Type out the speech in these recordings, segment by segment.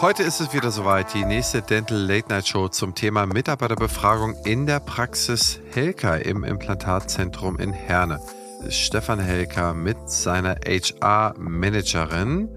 Heute ist es wieder soweit, die nächste Dental Late Night Show zum Thema Mitarbeiterbefragung in der Praxis Helker im Implantatzentrum in Herne. Stefan Helker mit seiner HR-Managerin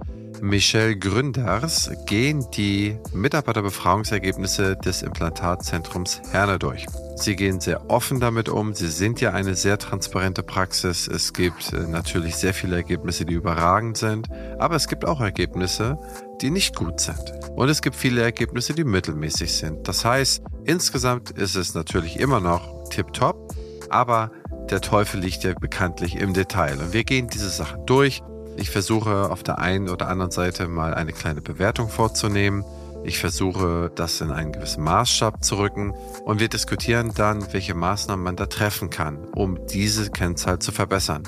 Michelle Gründers gehen die Mitarbeiterbefragungsergebnisse des Implantatzentrums Herne durch. Sie gehen sehr offen damit um. Sie sind ja eine sehr transparente Praxis. Es gibt äh, natürlich sehr viele Ergebnisse, die überragend sind, aber es gibt auch Ergebnisse, die nicht gut sind. Und es gibt viele Ergebnisse, die mittelmäßig sind. Das heißt, insgesamt ist es natürlich immer noch tipptopp, aber der Teufel liegt ja bekanntlich im Detail. Und wir gehen diese Sachen durch. Ich versuche auf der einen oder anderen Seite mal eine kleine Bewertung vorzunehmen. Ich versuche das in einen gewissen Maßstab zu rücken und wir diskutieren dann, welche Maßnahmen man da treffen kann, um diese Kennzahl zu verbessern.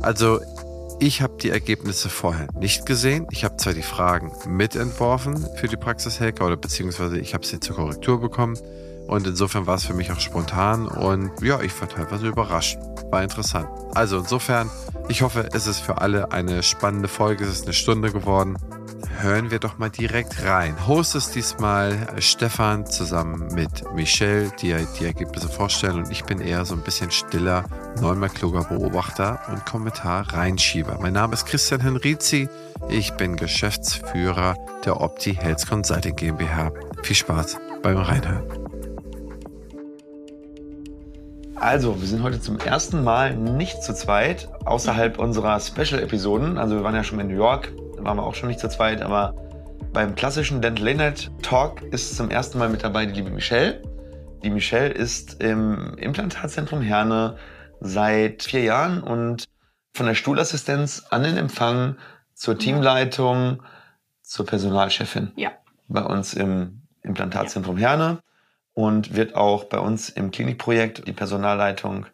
Also ich habe die Ergebnisse vorher nicht gesehen. Ich habe zwar die Fragen mitentworfen für die Praxishacker oder beziehungsweise ich habe sie zur Korrektur bekommen. Und insofern war es für mich auch spontan und ja, ich war teilweise überrascht. War interessant. Also insofern, ich hoffe, es ist für alle eine spannende Folge. Es ist eine Stunde geworden. Hören wir doch mal direkt rein. Host ist diesmal Stefan zusammen mit Michelle, die die Ergebnisse vorstellen. Und ich bin eher so ein bisschen stiller, neunmal kluger Beobachter und Kommentar-Reinschieber. Mein Name ist Christian Henrizi. Ich bin Geschäftsführer der Opti Health Consulting GmbH. Viel Spaß beim Reinhören. Also, wir sind heute zum ersten Mal nicht zu zweit, außerhalb unserer Special-Episoden. Also, wir waren ja schon in New York, da waren wir auch schon nicht zu zweit, aber beim klassischen Dental Late Talk ist zum ersten Mal mit dabei die liebe Michelle. Die Michelle ist im Implantatzentrum Herne seit vier Jahren und von der Stuhlassistenz an den Empfang zur Teamleitung zur Personalchefin. Ja. Bei uns im Implantatzentrum ja. Herne und wird auch bei uns im Klinikprojekt die Personalleitung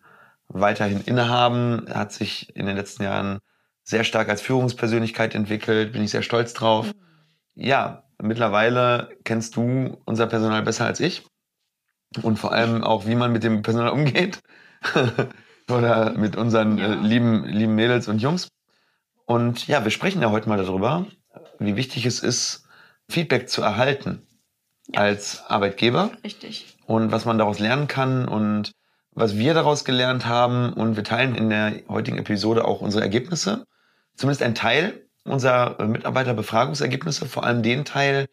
weiterhin innehaben. Er hat sich in den letzten Jahren sehr stark als Führungspersönlichkeit entwickelt, bin ich sehr stolz drauf. Mhm. Ja, mittlerweile kennst du unser Personal besser als ich und vor allem auch, wie man mit dem Personal umgeht oder mit unseren ja. äh, lieben, lieben Mädels und Jungs. Und ja, wir sprechen ja heute mal darüber, wie wichtig es ist, Feedback zu erhalten ja. als Arbeitgeber. Richtig. Und was man daraus lernen kann und was wir daraus gelernt haben. Und wir teilen in der heutigen Episode auch unsere Ergebnisse. Zumindest ein Teil unserer Mitarbeiterbefragungsergebnisse, vor allem den Teil,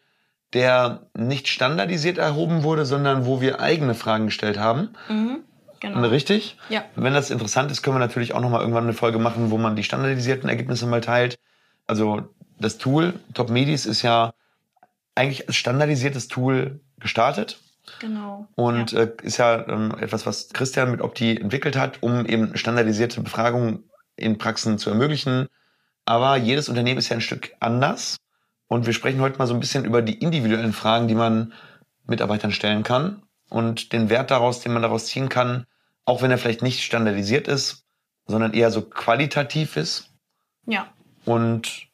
der nicht standardisiert erhoben wurde, sondern wo wir eigene Fragen gestellt haben. Mhm, genau. Richtig? Ja. Wenn das interessant ist, können wir natürlich auch nochmal irgendwann eine Folge machen, wo man die standardisierten Ergebnisse mal teilt. Also das Tool Top Medis ist ja eigentlich als standardisiertes Tool gestartet. Genau. Und ja. Äh, ist ja ähm, etwas, was Christian mit Opti entwickelt hat, um eben standardisierte Befragungen in Praxen zu ermöglichen. Aber jedes Unternehmen ist ja ein Stück anders. Und wir sprechen heute mal so ein bisschen über die individuellen Fragen, die man Mitarbeitern stellen kann und den Wert daraus, den man daraus ziehen kann, auch wenn er vielleicht nicht standardisiert ist, sondern eher so qualitativ ist. Ja. Und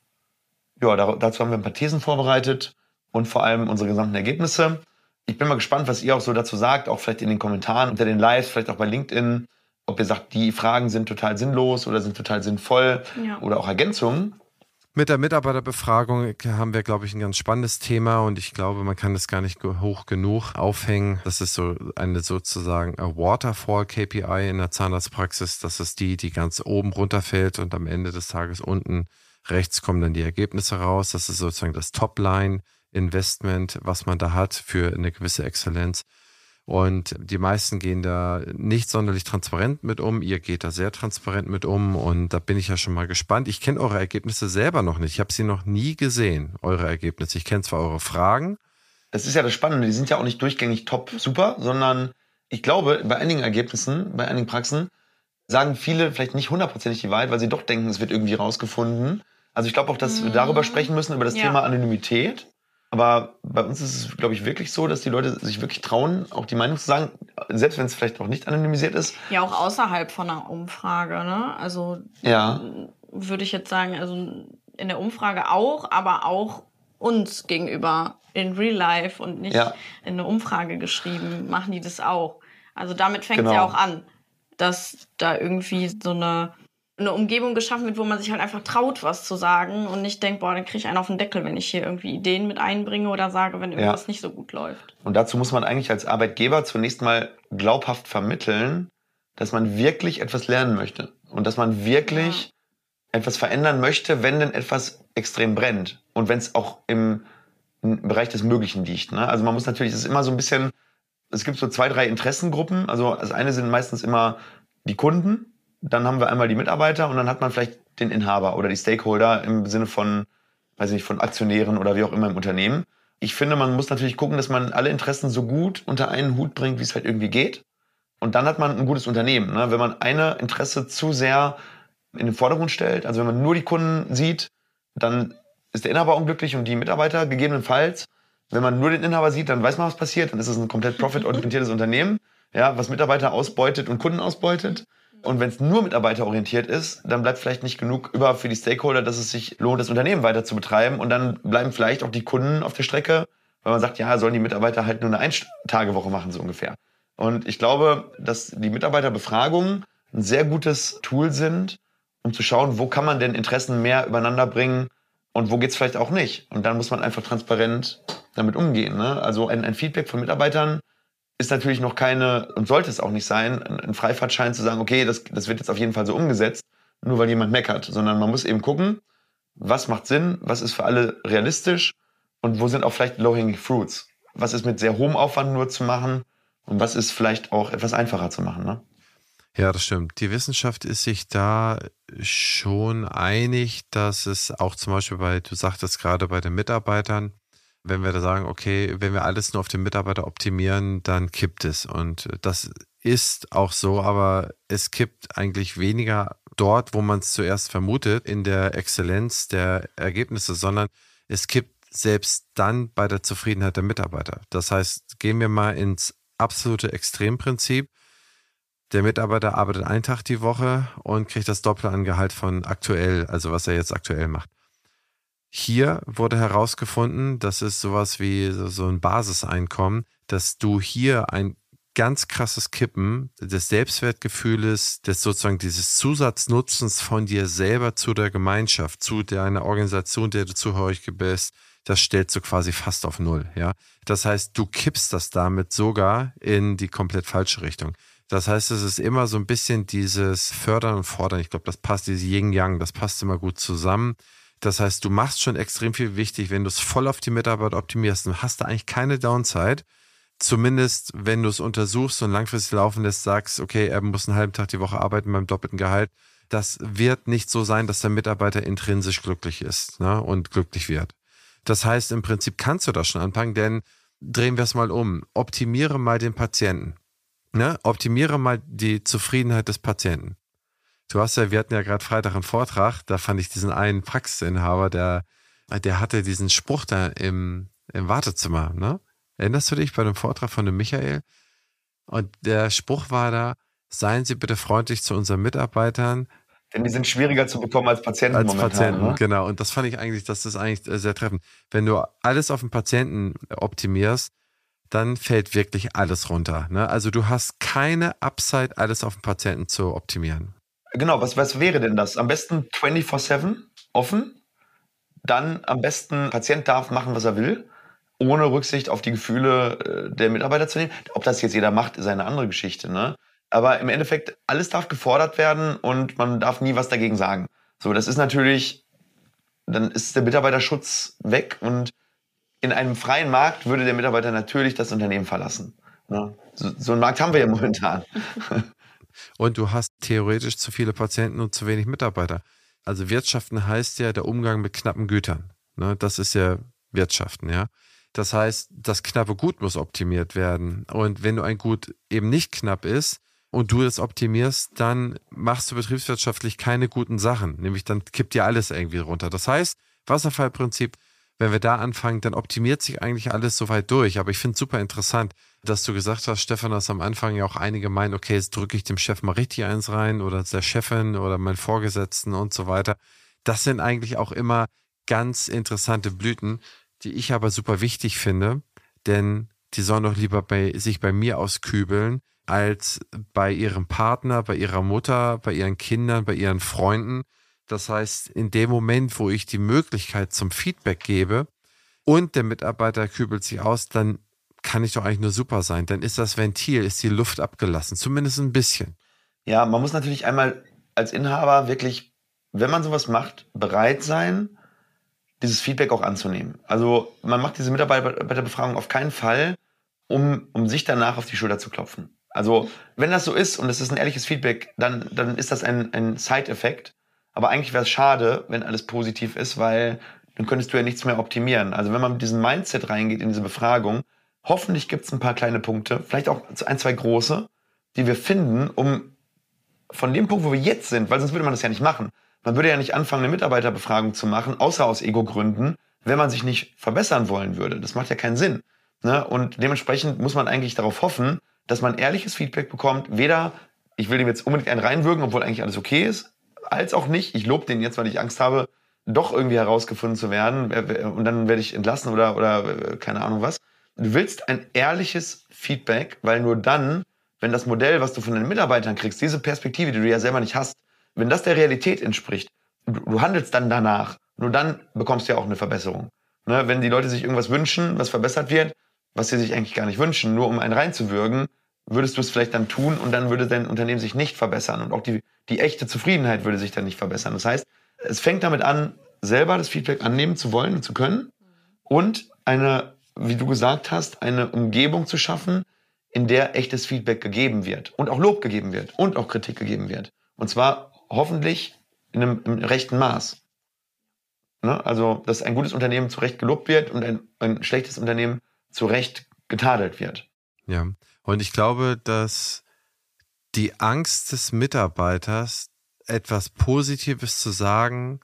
ja, dazu haben wir ein paar Thesen vorbereitet und vor allem unsere gesamten Ergebnisse. Ich bin mal gespannt, was ihr auch so dazu sagt, auch vielleicht in den Kommentaren unter den Lives, vielleicht auch bei LinkedIn, ob ihr sagt, die Fragen sind total sinnlos oder sind total sinnvoll ja. oder auch Ergänzungen. Mit der Mitarbeiterbefragung haben wir, glaube ich, ein ganz spannendes Thema und ich glaube, man kann das gar nicht hoch genug aufhängen. Das ist so eine sozusagen Waterfall KPI in der Zahnarztpraxis. Das ist die, die ganz oben runterfällt und am Ende des Tages unten rechts kommen dann die Ergebnisse raus. Das ist sozusagen das Topline. Investment, was man da hat für eine gewisse Exzellenz. Und die meisten gehen da nicht sonderlich transparent mit um. Ihr geht da sehr transparent mit um. Und da bin ich ja schon mal gespannt. Ich kenne eure Ergebnisse selber noch nicht. Ich habe sie noch nie gesehen, eure Ergebnisse. Ich kenne zwar eure Fragen. Das ist ja das Spannende. Die sind ja auch nicht durchgängig top super, sondern ich glaube, bei einigen Ergebnissen, bei einigen Praxen, sagen viele vielleicht nicht hundertprozentig die Wahrheit, weil sie doch denken, es wird irgendwie rausgefunden. Also ich glaube auch, dass wir darüber mhm. sprechen müssen, über das ja. Thema Anonymität. Aber bei uns ist es, glaube ich, wirklich so, dass die Leute sich wirklich trauen, auch die Meinung zu sagen, selbst wenn es vielleicht auch nicht anonymisiert ist. Ja, auch außerhalb von einer Umfrage, ne? Also ja. würde ich jetzt sagen, also in der Umfrage auch, aber auch uns gegenüber in Real Life und nicht ja. in eine Umfrage geschrieben, machen die das auch. Also damit fängt es genau. ja auch an, dass da irgendwie so eine eine Umgebung geschaffen wird, wo man sich halt einfach traut, was zu sagen und nicht denkt, boah, dann kriege ich einen auf den Deckel, wenn ich hier irgendwie Ideen mit einbringe oder sage, wenn irgendwas ja. nicht so gut läuft. Und dazu muss man eigentlich als Arbeitgeber zunächst mal glaubhaft vermitteln, dass man wirklich etwas lernen möchte und dass man wirklich ja. etwas verändern möchte, wenn denn etwas extrem brennt und wenn es auch im, im, Bereich des Möglichen liegt. Ne? Also man muss natürlich, es ist immer so ein bisschen, es gibt so zwei, drei Interessengruppen. Also das eine sind meistens immer die Kunden, dann haben wir einmal die Mitarbeiter und dann hat man vielleicht den Inhaber oder die Stakeholder im Sinne von, weiß nicht, von Aktionären oder wie auch immer im Unternehmen. Ich finde, man muss natürlich gucken, dass man alle Interessen so gut unter einen Hut bringt, wie es halt irgendwie geht. Und dann hat man ein gutes Unternehmen. Ne? Wenn man eine Interesse zu sehr in den Vordergrund stellt, also wenn man nur die Kunden sieht, dann ist der Inhaber unglücklich und die Mitarbeiter gegebenenfalls. Wenn man nur den Inhaber sieht, dann weiß man, was passiert. Dann ist es ein komplett profitorientiertes Unternehmen, ja, was Mitarbeiter ausbeutet und Kunden ausbeutet. Und wenn es nur mitarbeiterorientiert ist, dann bleibt vielleicht nicht genug über für die Stakeholder, dass es sich lohnt, das Unternehmen weiter zu betreiben. Und dann bleiben vielleicht auch die Kunden auf der Strecke, weil man sagt, ja, sollen die Mitarbeiter halt nur eine Ein-Tage-Woche machen, so ungefähr. Und ich glaube, dass die Mitarbeiterbefragungen ein sehr gutes Tool sind, um zu schauen, wo kann man denn Interessen mehr übereinander bringen und wo geht's vielleicht auch nicht. Und dann muss man einfach transparent damit umgehen. Ne? Also ein, ein Feedback von Mitarbeitern ist natürlich noch keine, und sollte es auch nicht sein, ein Freifahrtschein zu sagen, okay, das, das wird jetzt auf jeden Fall so umgesetzt, nur weil jemand meckert, sondern man muss eben gucken, was macht Sinn, was ist für alle realistisch und wo sind auch vielleicht low-hanging fruits. Was ist mit sehr hohem Aufwand nur zu machen und was ist vielleicht auch etwas einfacher zu machen. Ne? Ja, das stimmt. Die Wissenschaft ist sich da schon einig, dass es auch zum Beispiel bei, du sagtest gerade bei den Mitarbeitern, wenn wir da sagen, okay, wenn wir alles nur auf den Mitarbeiter optimieren, dann kippt es. Und das ist auch so, aber es kippt eigentlich weniger dort, wo man es zuerst vermutet, in der Exzellenz der Ergebnisse, sondern es kippt selbst dann bei der Zufriedenheit der Mitarbeiter. Das heißt, gehen wir mal ins absolute Extremprinzip. Der Mitarbeiter arbeitet einen Tag die Woche und kriegt das Doppelte an Gehalt von aktuell, also was er jetzt aktuell macht. Hier wurde herausgefunden, das ist sowas wie so ein Basiseinkommen, dass du hier ein ganz krasses Kippen des Selbstwertgefühles, des sozusagen dieses Zusatznutzens von dir selber zu der Gemeinschaft, zu deiner Organisation, der du zuhörig bist, das stellst du quasi fast auf Null, ja. Das heißt, du kippst das damit sogar in die komplett falsche Richtung. Das heißt, es ist immer so ein bisschen dieses Fördern und Fordern. Ich glaube, das passt, dieses Yin-Yang, das passt immer gut zusammen. Das heißt, du machst schon extrem viel wichtig, wenn du es voll auf die Mitarbeit optimierst, dann hast du eigentlich keine Downside. Zumindest, wenn du es untersuchst und langfristig laufen lässt, sagst, okay, er muss einen halben Tag die Woche arbeiten beim doppelten Gehalt. Das wird nicht so sein, dass der Mitarbeiter intrinsisch glücklich ist ne, und glücklich wird. Das heißt, im Prinzip kannst du das schon anfangen, denn drehen wir es mal um. Optimiere mal den Patienten. Ne? Optimiere mal die Zufriedenheit des Patienten. Du hast ja, wir hatten ja gerade Freitag einen Vortrag, da fand ich diesen einen Praxisinhaber, der, der hatte diesen Spruch da im, im Wartezimmer, ne? Erinnerst du dich bei dem Vortrag von dem Michael? Und der Spruch war da, seien Sie bitte freundlich zu unseren Mitarbeitern. Denn die sind schwieriger zu bekommen als Patienten als momentan. Patienten, ne? genau. Und das fand ich eigentlich, das ist eigentlich sehr treffend. Wenn du alles auf den Patienten optimierst, dann fällt wirklich alles runter. Ne? Also du hast keine Upside, alles auf den Patienten zu optimieren. Genau, was, was wäre denn das? Am besten 24-7 offen. Dann am besten, Patient darf machen, was er will, ohne Rücksicht auf die Gefühle äh, der Mitarbeiter zu nehmen. Ob das jetzt jeder macht, ist eine andere Geschichte. Ne? Aber im Endeffekt, alles darf gefordert werden und man darf nie was dagegen sagen. So, das ist natürlich, dann ist der Mitarbeiterschutz weg und in einem freien Markt würde der Mitarbeiter natürlich das Unternehmen verlassen. Ne? So, so einen Markt haben wir ja momentan. Und du hast theoretisch zu viele Patienten und zu wenig Mitarbeiter. Also Wirtschaften heißt ja der Umgang mit knappen Gütern. Ne? Das ist ja Wirtschaften, ja. Das heißt, das knappe Gut muss optimiert werden. Und wenn du ein Gut eben nicht knapp ist und du es optimierst, dann machst du betriebswirtschaftlich keine guten Sachen. Nämlich dann kippt dir alles irgendwie runter. Das heißt, Wasserfallprinzip, wenn wir da anfangen, dann optimiert sich eigentlich alles soweit durch. Aber ich finde es super interessant, dass du gesagt hast, Stefan, dass am Anfang ja auch einige meinen, okay, jetzt drücke ich dem Chef mal richtig eins rein oder der Chefin oder meinen Vorgesetzten und so weiter. Das sind eigentlich auch immer ganz interessante Blüten, die ich aber super wichtig finde, denn die sollen doch lieber bei, sich bei mir auskübeln, als bei ihrem Partner, bei ihrer Mutter, bei ihren Kindern, bei ihren Freunden. Das heißt, in dem Moment, wo ich die Möglichkeit zum Feedback gebe und der Mitarbeiter kübelt sich aus, dann kann ich doch eigentlich nur super sein. Dann ist das Ventil, ist die Luft abgelassen, zumindest ein bisschen. Ja, man muss natürlich einmal als Inhaber wirklich, wenn man sowas macht, bereit sein, dieses Feedback auch anzunehmen. Also man macht diese Mitarbeiterbefragung auf keinen Fall, um, um sich danach auf die Schulter zu klopfen. Also wenn das so ist und es ist ein ehrliches Feedback, dann, dann ist das ein, ein Side-Effekt. Aber eigentlich wäre es schade, wenn alles positiv ist, weil dann könntest du ja nichts mehr optimieren. Also wenn man mit diesem Mindset reingeht in diese Befragung, hoffentlich gibt es ein paar kleine Punkte, vielleicht auch ein, zwei große, die wir finden, um von dem Punkt, wo wir jetzt sind, weil sonst würde man das ja nicht machen. Man würde ja nicht anfangen, eine Mitarbeiterbefragung zu machen, außer aus Ego-Gründen, wenn man sich nicht verbessern wollen würde. Das macht ja keinen Sinn. Ne? Und dementsprechend muss man eigentlich darauf hoffen, dass man ehrliches Feedback bekommt. Weder, ich will dem jetzt unbedingt einen reinwirken, obwohl eigentlich alles okay ist, als auch nicht, ich lobe den jetzt, weil ich Angst habe, doch irgendwie herausgefunden zu werden und dann werde ich entlassen oder, oder äh, keine Ahnung was. Du willst ein ehrliches Feedback, weil nur dann, wenn das Modell, was du von den Mitarbeitern kriegst, diese Perspektive, die du ja selber nicht hast, wenn das der Realität entspricht, du, du handelst dann danach, nur dann bekommst du ja auch eine Verbesserung. Ne? Wenn die Leute sich irgendwas wünschen, was verbessert wird, was sie sich eigentlich gar nicht wünschen, nur um einen reinzuwürgen, würdest du es vielleicht dann tun und dann würde dein Unternehmen sich nicht verbessern und auch die, die echte Zufriedenheit würde sich dann nicht verbessern. Das heißt, es fängt damit an, selber das Feedback annehmen zu wollen und zu können und eine, wie du gesagt hast, eine Umgebung zu schaffen, in der echtes Feedback gegeben wird und auch Lob gegeben wird und auch Kritik gegeben wird. Und zwar hoffentlich in einem, im rechten Maß. Ne? Also, dass ein gutes Unternehmen zu Recht gelobt wird und ein, ein schlechtes Unternehmen zu Recht getadelt wird. Ja, und ich glaube, dass die Angst des Mitarbeiters, etwas Positives zu sagen,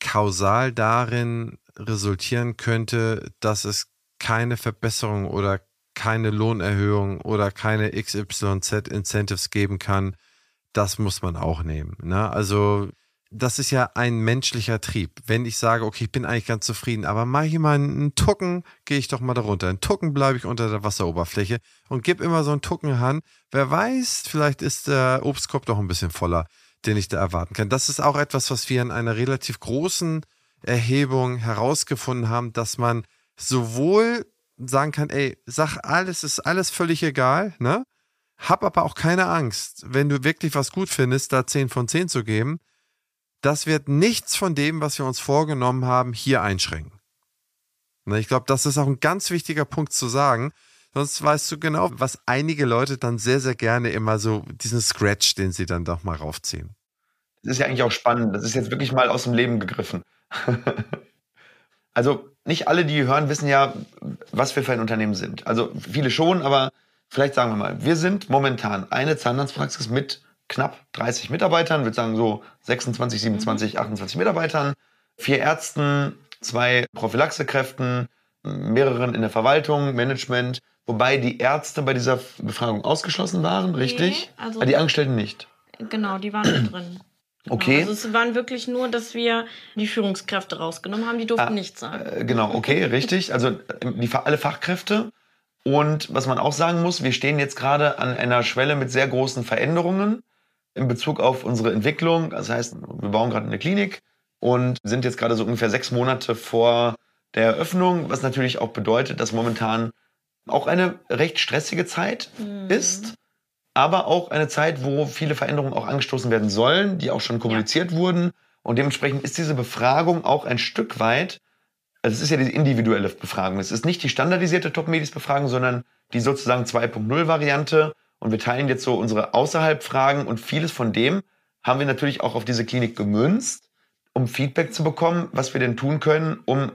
kausal darin resultieren könnte, dass es keine Verbesserung oder keine Lohnerhöhung oder keine XYZ-Incentives geben kann, das muss man auch nehmen. Ne? Also das ist ja ein menschlicher Trieb. Wenn ich sage, okay, ich bin eigentlich ganz zufrieden, aber mache ich mal einen Tucken, gehe ich doch mal darunter. Einen Tucken bleibe ich unter der Wasseroberfläche und gebe immer so einen Tucken an. Wer weiß, vielleicht ist der Obstkorb doch ein bisschen voller, den ich da erwarten kann. Das ist auch etwas, was wir in einer relativ großen Erhebung herausgefunden haben, dass man sowohl sagen kann, ey, sag alles, ist alles völlig egal, ne? Hab aber auch keine Angst, wenn du wirklich was gut findest, da 10 von 10 zu geben das wird nichts von dem, was wir uns vorgenommen haben, hier einschränken. Ich glaube, das ist auch ein ganz wichtiger Punkt zu sagen. Sonst weißt du genau, was einige Leute dann sehr, sehr gerne immer so diesen Scratch, den sie dann doch mal raufziehen. Das ist ja eigentlich auch spannend. Das ist jetzt wirklich mal aus dem Leben gegriffen. also nicht alle, die hören, wissen ja, was wir für ein Unternehmen sind. Also viele schon, aber vielleicht sagen wir mal, wir sind momentan eine Zahnarztpraxis mit knapp 30 Mitarbeitern, würde sagen so 26, 27, 28 Mitarbeitern, vier Ärzten, zwei Prophylaxekräften, mehreren in der Verwaltung, Management, wobei die Ärzte bei dieser Befragung ausgeschlossen waren, richtig? Nee, also die Angestellten nicht. Genau, die waren mit drin. Genau, okay. Also es waren wirklich nur, dass wir die Führungskräfte rausgenommen haben, die durften ah, nichts sagen. Äh, genau, okay, richtig. Also die, alle Fachkräfte. Und was man auch sagen muss, wir stehen jetzt gerade an einer Schwelle mit sehr großen Veränderungen in Bezug auf unsere Entwicklung. Das heißt, wir bauen gerade eine Klinik und sind jetzt gerade so ungefähr sechs Monate vor der Eröffnung, was natürlich auch bedeutet, dass momentan auch eine recht stressige Zeit mhm. ist, aber auch eine Zeit, wo viele Veränderungen auch angestoßen werden sollen, die auch schon kommuniziert ja. wurden. Und dementsprechend ist diese Befragung auch ein Stück weit, also es ist ja die individuelle Befragung. Es ist nicht die standardisierte Top-Medis-Befragung, sondern die sozusagen 2.0-Variante, und wir teilen jetzt so unsere Außerhalb-Fragen und vieles von dem haben wir natürlich auch auf diese Klinik gemünzt, um Feedback zu bekommen, was wir denn tun können, um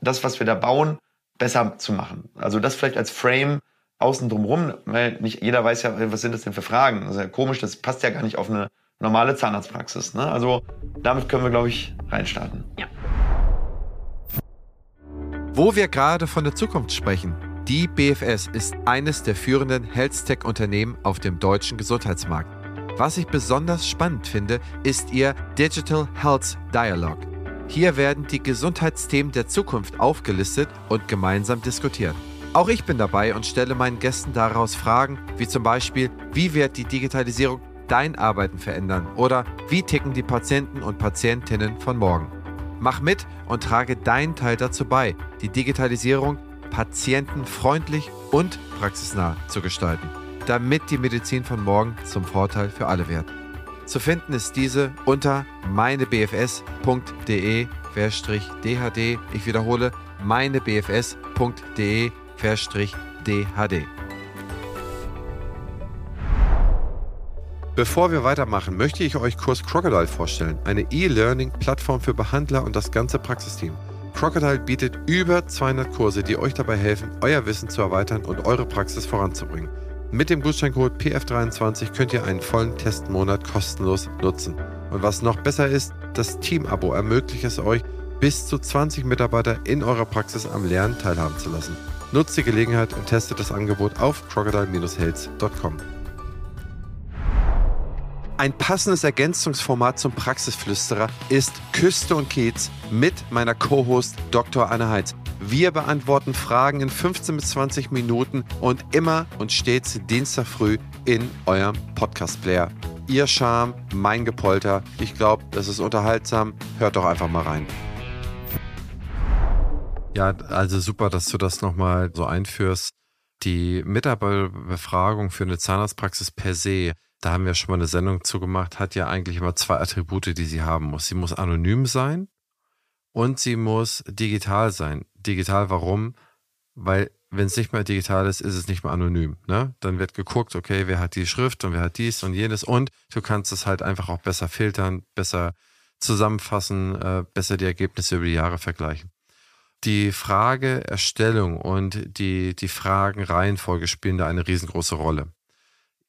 das, was wir da bauen, besser zu machen. Also das vielleicht als Frame außen drumherum, weil nicht jeder weiß ja, was sind das denn für Fragen. Das ist ja komisch, das passt ja gar nicht auf eine normale Zahnarztpraxis. Ne? Also damit können wir, glaube ich, reinstarten. Ja. Wo wir gerade von der Zukunft sprechen, die BFS ist eines der führenden Health-Tech-Unternehmen auf dem deutschen Gesundheitsmarkt. Was ich besonders spannend finde, ist ihr Digital Health Dialogue. Hier werden die Gesundheitsthemen der Zukunft aufgelistet und gemeinsam diskutiert. Auch ich bin dabei und stelle meinen Gästen daraus Fragen, wie zum Beispiel, wie wird die Digitalisierung dein Arbeiten verändern oder wie ticken die Patienten und Patientinnen von morgen. Mach mit und trage deinen Teil dazu bei, die Digitalisierung patientenfreundlich und praxisnah zu gestalten, damit die Medizin von morgen zum Vorteil für alle wird. Zu finden ist diese unter meinebfs.de-dhd. Ich wiederhole, meinebfs.de-dhd. Bevor wir weitermachen, möchte ich euch Kurs Crocodile vorstellen, eine E-Learning-Plattform für Behandler und das ganze Praxisteam. Crocodile bietet über 200 Kurse, die euch dabei helfen, euer Wissen zu erweitern und eure Praxis voranzubringen. Mit dem Gutscheincode PF23 könnt ihr einen vollen Testmonat kostenlos nutzen. Und was noch besser ist, das Team-Abo ermöglicht es euch, bis zu 20 Mitarbeiter in eurer Praxis am Lernen teilhaben zu lassen. Nutzt die Gelegenheit und testet das Angebot auf crocodile-health.com. Ein passendes Ergänzungsformat zum Praxisflüsterer ist Küste und Kiez mit meiner Co-Host Dr. Anne Heitz. Wir beantworten Fragen in 15 bis 20 Minuten und immer und stets Dienstag früh in eurem Podcast-Player. Ihr Charme, mein Gepolter. Ich glaube, das ist unterhaltsam. Hört doch einfach mal rein. Ja, also super, dass du das nochmal so einführst. Die Mitarbeiterbefragung für eine Zahnarztpraxis per se da haben wir schon mal eine Sendung zugemacht, hat ja eigentlich immer zwei Attribute, die sie haben muss. Sie muss anonym sein und sie muss digital sein. Digital warum? Weil wenn es nicht mehr digital ist, ist es nicht mehr anonym. Ne? Dann wird geguckt, okay, wer hat die Schrift und wer hat dies und jenes und du kannst es halt einfach auch besser filtern, besser zusammenfassen, äh, besser die Ergebnisse über die Jahre vergleichen. Die Frageerstellung und die, die Fragenreihenfolge spielen da eine riesengroße Rolle.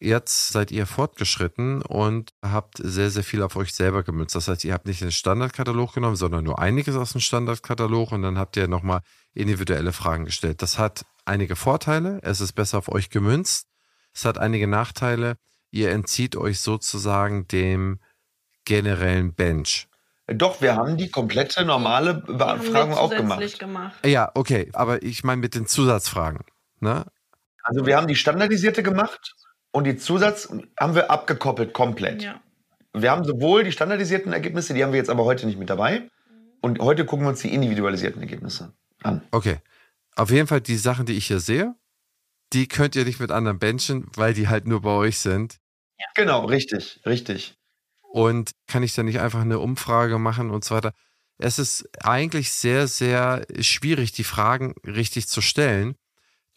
Jetzt seid ihr fortgeschritten und habt sehr, sehr viel auf euch selber gemünzt. Das heißt, ihr habt nicht den Standardkatalog genommen, sondern nur einiges aus dem Standardkatalog und dann habt ihr nochmal individuelle Fragen gestellt. Das hat einige Vorteile. Es ist besser auf euch gemünzt. Es hat einige Nachteile. Ihr entzieht euch sozusagen dem generellen Bench. Doch, wir haben die komplette normale Befragung auch gemacht. gemacht. Ja, okay, aber ich meine mit den Zusatzfragen. Ne? Also wir haben die standardisierte gemacht und die Zusatz haben wir abgekoppelt komplett. Ja. Wir haben sowohl die standardisierten Ergebnisse, die haben wir jetzt aber heute nicht mit dabei. Und heute gucken wir uns die individualisierten Ergebnisse an. Okay. Auf jeden Fall die Sachen, die ich hier sehe, die könnt ihr nicht mit anderen benchen, weil die halt nur bei euch sind. Ja. Genau, richtig, richtig. Und kann ich dann nicht einfach eine Umfrage machen und so weiter? Es ist eigentlich sehr, sehr schwierig, die Fragen richtig zu stellen,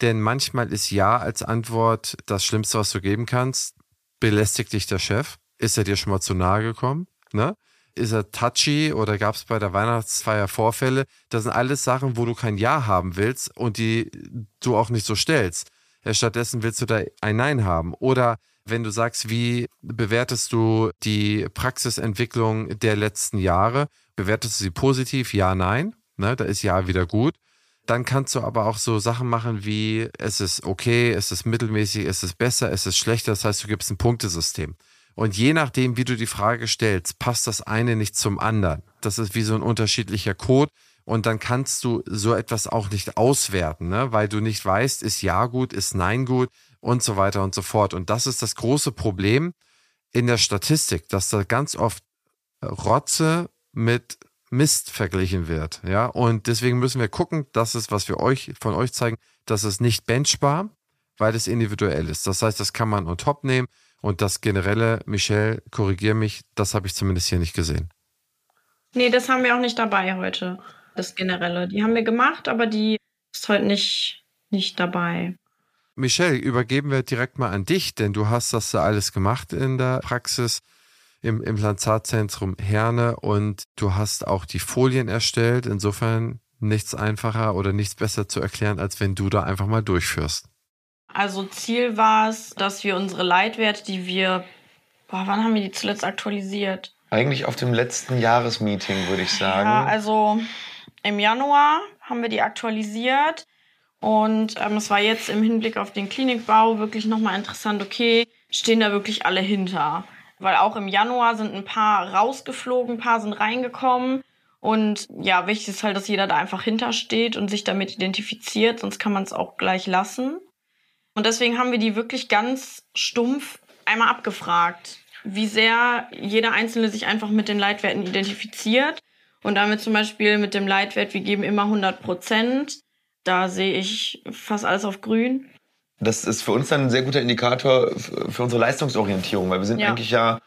denn manchmal ist Ja als Antwort das Schlimmste, was du geben kannst. Belästigt dich der Chef? Ist er dir schon mal zu nahe gekommen? Ne? Ist er touchy oder gab es bei der Weihnachtsfeier Vorfälle? Das sind alles Sachen, wo du kein Ja haben willst und die du auch nicht so stellst. Stattdessen willst du da ein Nein haben. Oder wenn du sagst, wie bewertest du die Praxisentwicklung der letzten Jahre? Bewertest du sie positiv? Ja, nein. Ne, da ist Ja wieder gut. Dann kannst du aber auch so Sachen machen wie, es ist okay, es ist mittelmäßig, es ist besser, es ist schlechter. Das heißt, du gibst ein Punktesystem. Und je nachdem, wie du die Frage stellst, passt das eine nicht zum anderen. Das ist wie so ein unterschiedlicher Code. Und dann kannst du so etwas auch nicht auswerten, ne? weil du nicht weißt, ist Ja gut, ist Nein gut und so weiter und so fort. Und das ist das große Problem in der Statistik, dass da ganz oft Rotze mit Mist verglichen wird. Ja, und deswegen müssen wir gucken, dass es, was wir euch von euch zeigen, dass es nicht benchbar, weil es individuell ist. Das heißt, das kann man on top nehmen und das generelle, Michelle, korrigier mich, das habe ich zumindest hier nicht gesehen. Nee, das haben wir auch nicht dabei heute. Das generelle. Die haben wir gemacht, aber die ist heute nicht, nicht dabei. Michelle, übergeben wir direkt mal an dich, denn du hast das ja alles gemacht in der Praxis im Implantatzentrum Herne und du hast auch die Folien erstellt. Insofern nichts einfacher oder nichts besser zu erklären, als wenn du da einfach mal durchführst. Also Ziel war es, dass wir unsere Leitwerte, die wir, boah, wann haben wir die zuletzt aktualisiert? Eigentlich auf dem letzten Jahresmeeting, würde ich sagen. Ja, also im Januar haben wir die aktualisiert. Und ähm, es war jetzt im Hinblick auf den Klinikbau wirklich nochmal interessant, okay, stehen da wirklich alle hinter? Weil auch im Januar sind ein paar rausgeflogen, ein paar sind reingekommen. Und ja, wichtig ist halt, dass jeder da einfach hintersteht und sich damit identifiziert, sonst kann man es auch gleich lassen. Und deswegen haben wir die wirklich ganz stumpf einmal abgefragt, wie sehr jeder Einzelne sich einfach mit den Leitwerten identifiziert. Und damit zum Beispiel mit dem Leitwert, wir geben immer 100 Prozent. Da sehe ich fast alles auf grün. Das ist für uns dann ein sehr guter Indikator für unsere Leistungsorientierung, weil wir sind ja. eigentlich ja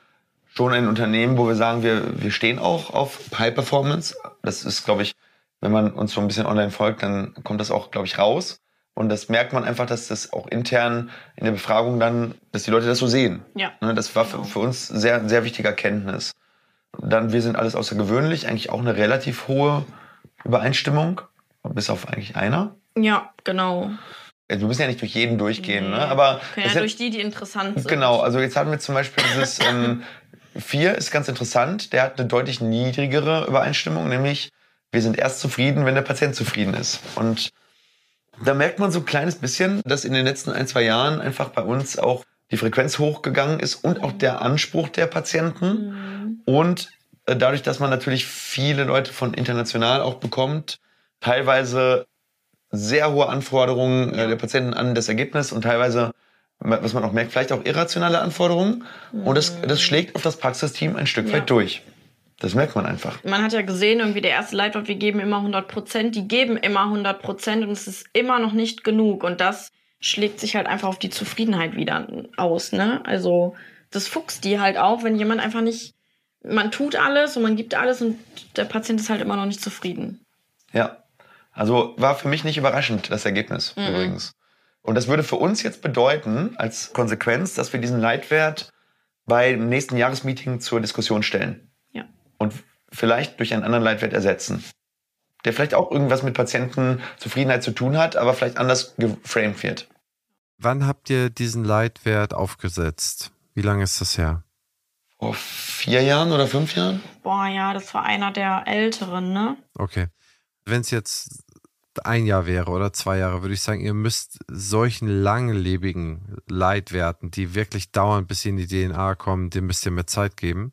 schon ein Unternehmen, wo wir sagen, wir, wir stehen auch auf High Performance. Das ist, glaube ich, wenn man uns so ein bisschen online folgt, dann kommt das auch, glaube ich, raus. Und das merkt man einfach, dass das auch intern in der Befragung dann, dass die Leute das so sehen. Ja. Ne, das war für, genau. für uns sehr, sehr wichtiger Kenntnis. Dann, wir sind alles außergewöhnlich, eigentlich auch eine relativ hohe Übereinstimmung, bis auf eigentlich einer. Ja, genau. Wir müssen ja nicht durch jeden durchgehen, nee. ne? aber ja durch die, die interessant sind. Genau, also jetzt hatten wir zum Beispiel dieses ähm, 4 ist ganz interessant, der hat eine deutlich niedrigere Übereinstimmung, nämlich wir sind erst zufrieden, wenn der Patient zufrieden ist. Und da merkt man so ein kleines bisschen, dass in den letzten ein, zwei Jahren einfach bei uns auch die Frequenz hochgegangen ist und auch der Anspruch der Patienten. Mhm. Und äh, dadurch, dass man natürlich viele Leute von international auch bekommt, teilweise sehr hohe Anforderungen äh, der Patienten an das Ergebnis und teilweise, was man auch merkt, vielleicht auch irrationale Anforderungen. Mhm. Und das, das schlägt auf das Praxisteam ein Stück ja. weit durch. Das merkt man einfach. Man hat ja gesehen, irgendwie der erste Leitwort, wir geben immer 100 Prozent, die geben immer 100 Prozent und es ist immer noch nicht genug. Und das schlägt sich halt einfach auf die Zufriedenheit wieder aus, ne? Also, das fuchst die halt auch, wenn jemand einfach nicht, man tut alles und man gibt alles und der Patient ist halt immer noch nicht zufrieden. Ja. Also war für mich nicht überraschend, das Ergebnis mhm. übrigens. Und das würde für uns jetzt bedeuten, als Konsequenz, dass wir diesen Leitwert beim nächsten Jahresmeeting zur Diskussion stellen und vielleicht durch einen anderen Leitwert ersetzen. Der vielleicht auch irgendwas mit Patientenzufriedenheit zu tun hat, aber vielleicht anders geframed wird. Wann habt ihr diesen Leitwert aufgesetzt? Wie lange ist das her? Vor vier Jahren oder fünf Jahren? Boah, ja, das war einer der älteren, ne? Okay. Wenn es jetzt ein Jahr wäre oder zwei Jahre, würde ich sagen, ihr müsst solchen langlebigen Leitwerten, die wirklich dauern, bis sie in die DNA kommen, dem müsst ihr mehr Zeit geben.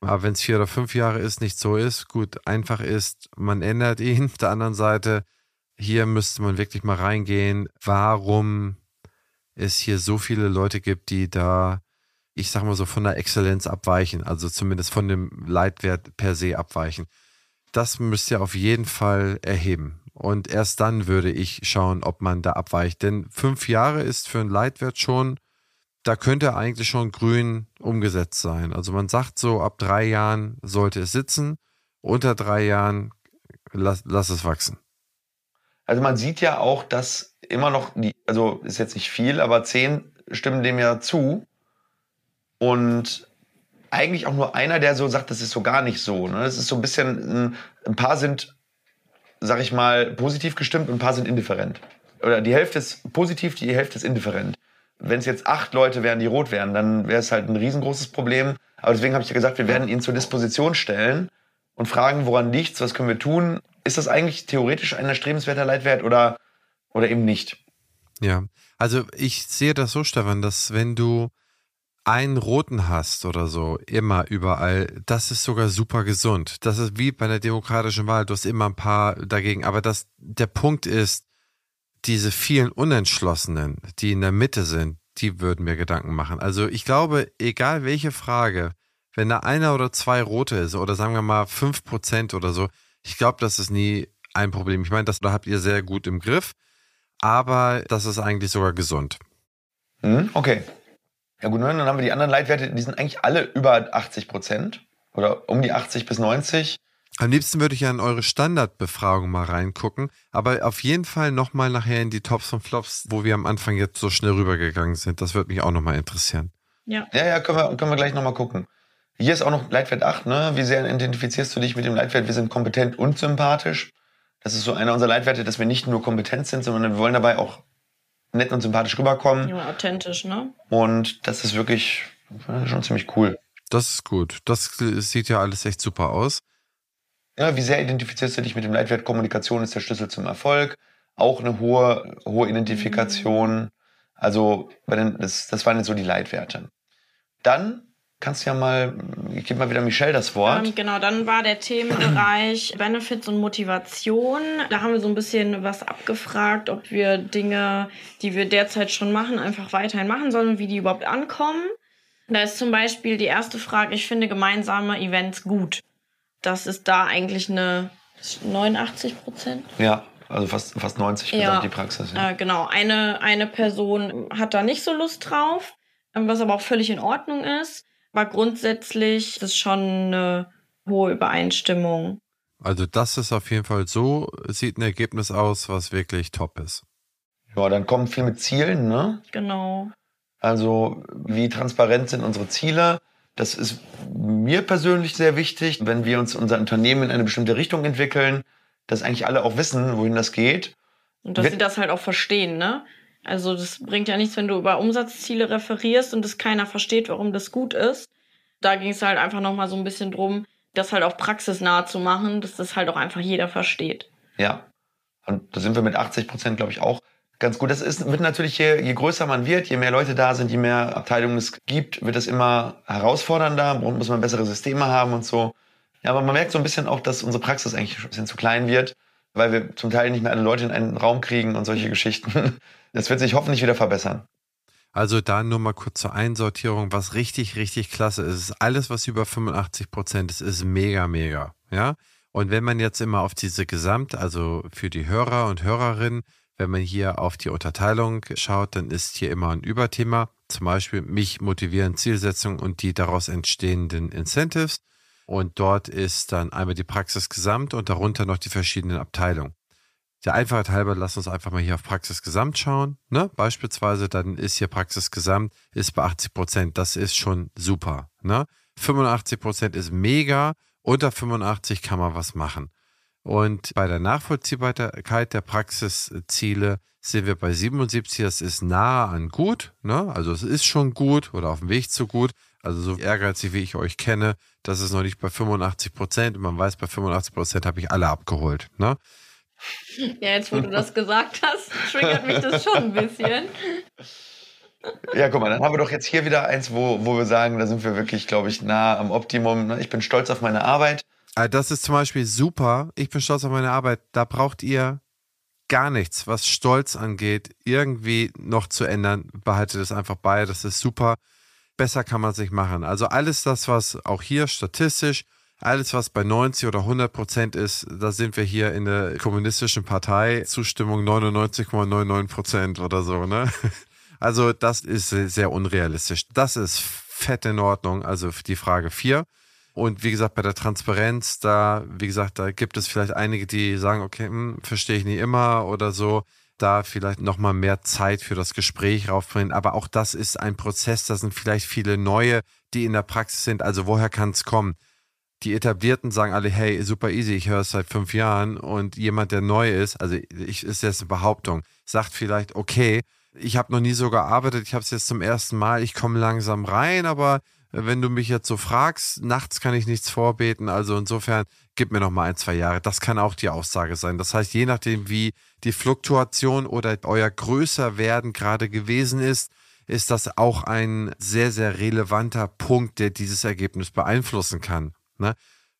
Aber wenn es vier oder fünf Jahre ist, nicht so ist, gut, einfach ist, man ändert ihn. Auf der anderen Seite, hier müsste man wirklich mal reingehen, warum es hier so viele Leute gibt, die da, ich sag mal so, von der Exzellenz abweichen, also zumindest von dem Leitwert per se abweichen. Das müsst ihr auf jeden Fall erheben. Und erst dann würde ich schauen, ob man da abweicht. Denn fünf Jahre ist für einen Leitwert schon da könnte eigentlich schon grün umgesetzt sein. Also man sagt so, ab drei Jahren sollte es sitzen, unter drei Jahren lass, lass es wachsen. Also man sieht ja auch, dass immer noch, die, also ist jetzt nicht viel, aber zehn stimmen dem ja zu. Und eigentlich auch nur einer, der so sagt, das ist so gar nicht so. Ne? Das ist so ein bisschen, ein, ein paar sind, sag ich mal, positiv gestimmt und ein paar sind indifferent. Oder die Hälfte ist positiv, die Hälfte ist indifferent. Wenn es jetzt acht Leute wären, die rot wären, dann wäre es halt ein riesengroßes Problem. Aber deswegen habe ich ja gesagt, wir werden ihn zur Disposition stellen und fragen, woran liegt's, was können wir tun? Ist das eigentlich theoretisch ein erstrebenswerter Leitwert oder, oder eben nicht? Ja, also ich sehe das so, Stefan, dass wenn du einen roten hast oder so, immer überall, das ist sogar super gesund. Das ist wie bei einer demokratischen Wahl, du hast immer ein paar dagegen. Aber das, der Punkt ist, diese vielen Unentschlossenen, die in der Mitte sind, die würden mir Gedanken machen. Also ich glaube, egal welche Frage, wenn da einer oder zwei rote ist oder sagen wir mal fünf Prozent oder so, ich glaube, das ist nie ein Problem. Ich meine, das da habt ihr sehr gut im Griff, aber das ist eigentlich sogar gesund. Hm, okay. Ja gut, dann haben wir die anderen Leitwerte, die sind eigentlich alle über 80 Prozent oder um die 80 bis 90. Am liebsten würde ich ja in eure Standardbefragung mal reingucken, aber auf jeden Fall nochmal nachher in die Tops und Flops, wo wir am Anfang jetzt so schnell rübergegangen sind. Das würde mich auch nochmal interessieren. Ja. Ja, ja, können wir, können wir gleich nochmal gucken. Hier ist auch noch Leitwert 8, ne? Wie sehr identifizierst du dich mit dem Leitwert? Wir sind kompetent und sympathisch. Das ist so einer unserer Leitwerte, dass wir nicht nur kompetent sind, sondern wir wollen dabei auch nett und sympathisch rüberkommen. Ja, authentisch, ne? Und das ist wirklich schon ziemlich cool. Das ist gut. Das sieht ja alles echt super aus. Ja, wie sehr identifizierst du dich mit dem Leitwert Kommunikation ist der Schlüssel zum Erfolg? Auch eine hohe, hohe Identifikation. Also, das, das waren jetzt so die Leitwerte. Dann kannst ja mal, ich gebe mal wieder Michelle das Wort. Ähm, genau, dann war der Themenbereich Benefits und Motivation. Da haben wir so ein bisschen was abgefragt, ob wir Dinge, die wir derzeit schon machen, einfach weiterhin machen sollen und wie die überhaupt ankommen. Da ist zum Beispiel die erste Frage, ich finde gemeinsame Events gut. Das ist da eigentlich eine 89 Prozent. Ja, also fast, fast 90 ja. die Praxis. Ja. Äh, genau, eine, eine Person hat da nicht so Lust drauf, was aber auch völlig in Ordnung ist. Aber grundsätzlich ist es schon eine hohe Übereinstimmung. Also das ist auf jeden Fall so, sieht ein Ergebnis aus, was wirklich top ist. Ja, dann kommen viel mit Zielen, ne? Genau. Also wie transparent sind unsere Ziele? Das ist mir persönlich sehr wichtig, wenn wir uns unser Unternehmen in eine bestimmte Richtung entwickeln, dass eigentlich alle auch wissen, wohin das geht. Und dass sie das halt auch verstehen, ne? Also das bringt ja nichts, wenn du über Umsatzziele referierst und es keiner versteht, warum das gut ist. Da ging es halt einfach nochmal so ein bisschen drum, das halt auch praxisnah zu machen, dass das halt auch einfach jeder versteht. Ja. Und da sind wir mit 80 Prozent, glaube ich, auch ganz gut. Das ist, wird natürlich, je, je größer man wird, je mehr Leute da sind, je mehr Abteilungen es gibt, wird es immer herausfordernder, muss man bessere Systeme haben und so. Ja, aber man merkt so ein bisschen auch, dass unsere Praxis eigentlich ein bisschen zu klein wird, weil wir zum Teil nicht mehr alle Leute in einen Raum kriegen und solche Geschichten. Das wird sich hoffentlich wieder verbessern. Also da nur mal kurz zur Einsortierung, was richtig, richtig klasse ist, ist alles, was über 85 Prozent ist, ist mega, mega. Ja. Und wenn man jetzt immer auf diese Gesamt, also für die Hörer und Hörerinnen, wenn man hier auf die Unterteilung schaut, dann ist hier immer ein Überthema, zum Beispiel mich motivieren Zielsetzungen und die daraus entstehenden Incentives. Und dort ist dann einmal die Praxis gesamt und darunter noch die verschiedenen Abteilungen. Der Einfachheit halber, lass uns einfach mal hier auf Praxis Gesamt schauen. Ne? Beispielsweise, dann ist hier Praxis Gesamt, ist bei 80 Prozent. Das ist schon super. Ne? 85 Prozent ist mega. Unter 85 kann man was machen. Und bei der Nachvollziehbarkeit der Praxisziele sind wir bei 77. Das ist nahe an gut. Ne? Also es ist schon gut oder auf dem Weg zu gut. Also so ehrgeizig, wie ich euch kenne, das ist noch nicht bei 85 Prozent. Und man weiß, bei 85 Prozent habe ich alle abgeholt. Ne? Ja, jetzt wo du das gesagt hast, triggert mich das schon ein bisschen. Ja, guck mal, dann haben wir doch jetzt hier wieder eins, wo, wo wir sagen, da sind wir wirklich, glaube ich, nah am Optimum. Ne? Ich bin stolz auf meine Arbeit. Ah, das ist zum Beispiel super. Ich bin stolz auf meine Arbeit. Da braucht ihr gar nichts, was Stolz angeht, irgendwie noch zu ändern. Behaltet es einfach bei. Das ist super. Besser kann man es nicht machen. Also alles das, was auch hier statistisch, alles was bei 90 oder 100 Prozent ist, da sind wir hier in der kommunistischen Partei. Zustimmung 99,99 Prozent oder so, ne? Also das ist sehr unrealistisch. Das ist fett in Ordnung. Also die Frage 4. Und wie gesagt, bei der Transparenz, da, wie gesagt, da gibt es vielleicht einige, die sagen, okay, hm, verstehe ich nicht immer oder so. Da vielleicht nochmal mehr Zeit für das Gespräch raufbringen. Aber auch das ist ein Prozess. Da sind vielleicht viele neue, die in der Praxis sind. Also woher kann es kommen? Die Etablierten sagen alle, hey, super easy, ich höre es seit fünf Jahren. Und jemand, der neu ist, also ich, ist jetzt eine Behauptung, sagt vielleicht, okay, ich habe noch nie so gearbeitet, ich habe es jetzt zum ersten Mal, ich komme langsam rein, aber wenn du mich jetzt so fragst, nachts kann ich nichts vorbeten. Also insofern, gib mir noch mal ein, zwei Jahre. Das kann auch die Aussage sein. Das heißt, je nachdem, wie die Fluktuation oder euer Größerwerden gerade gewesen ist, ist das auch ein sehr, sehr relevanter Punkt, der dieses Ergebnis beeinflussen kann. Ne?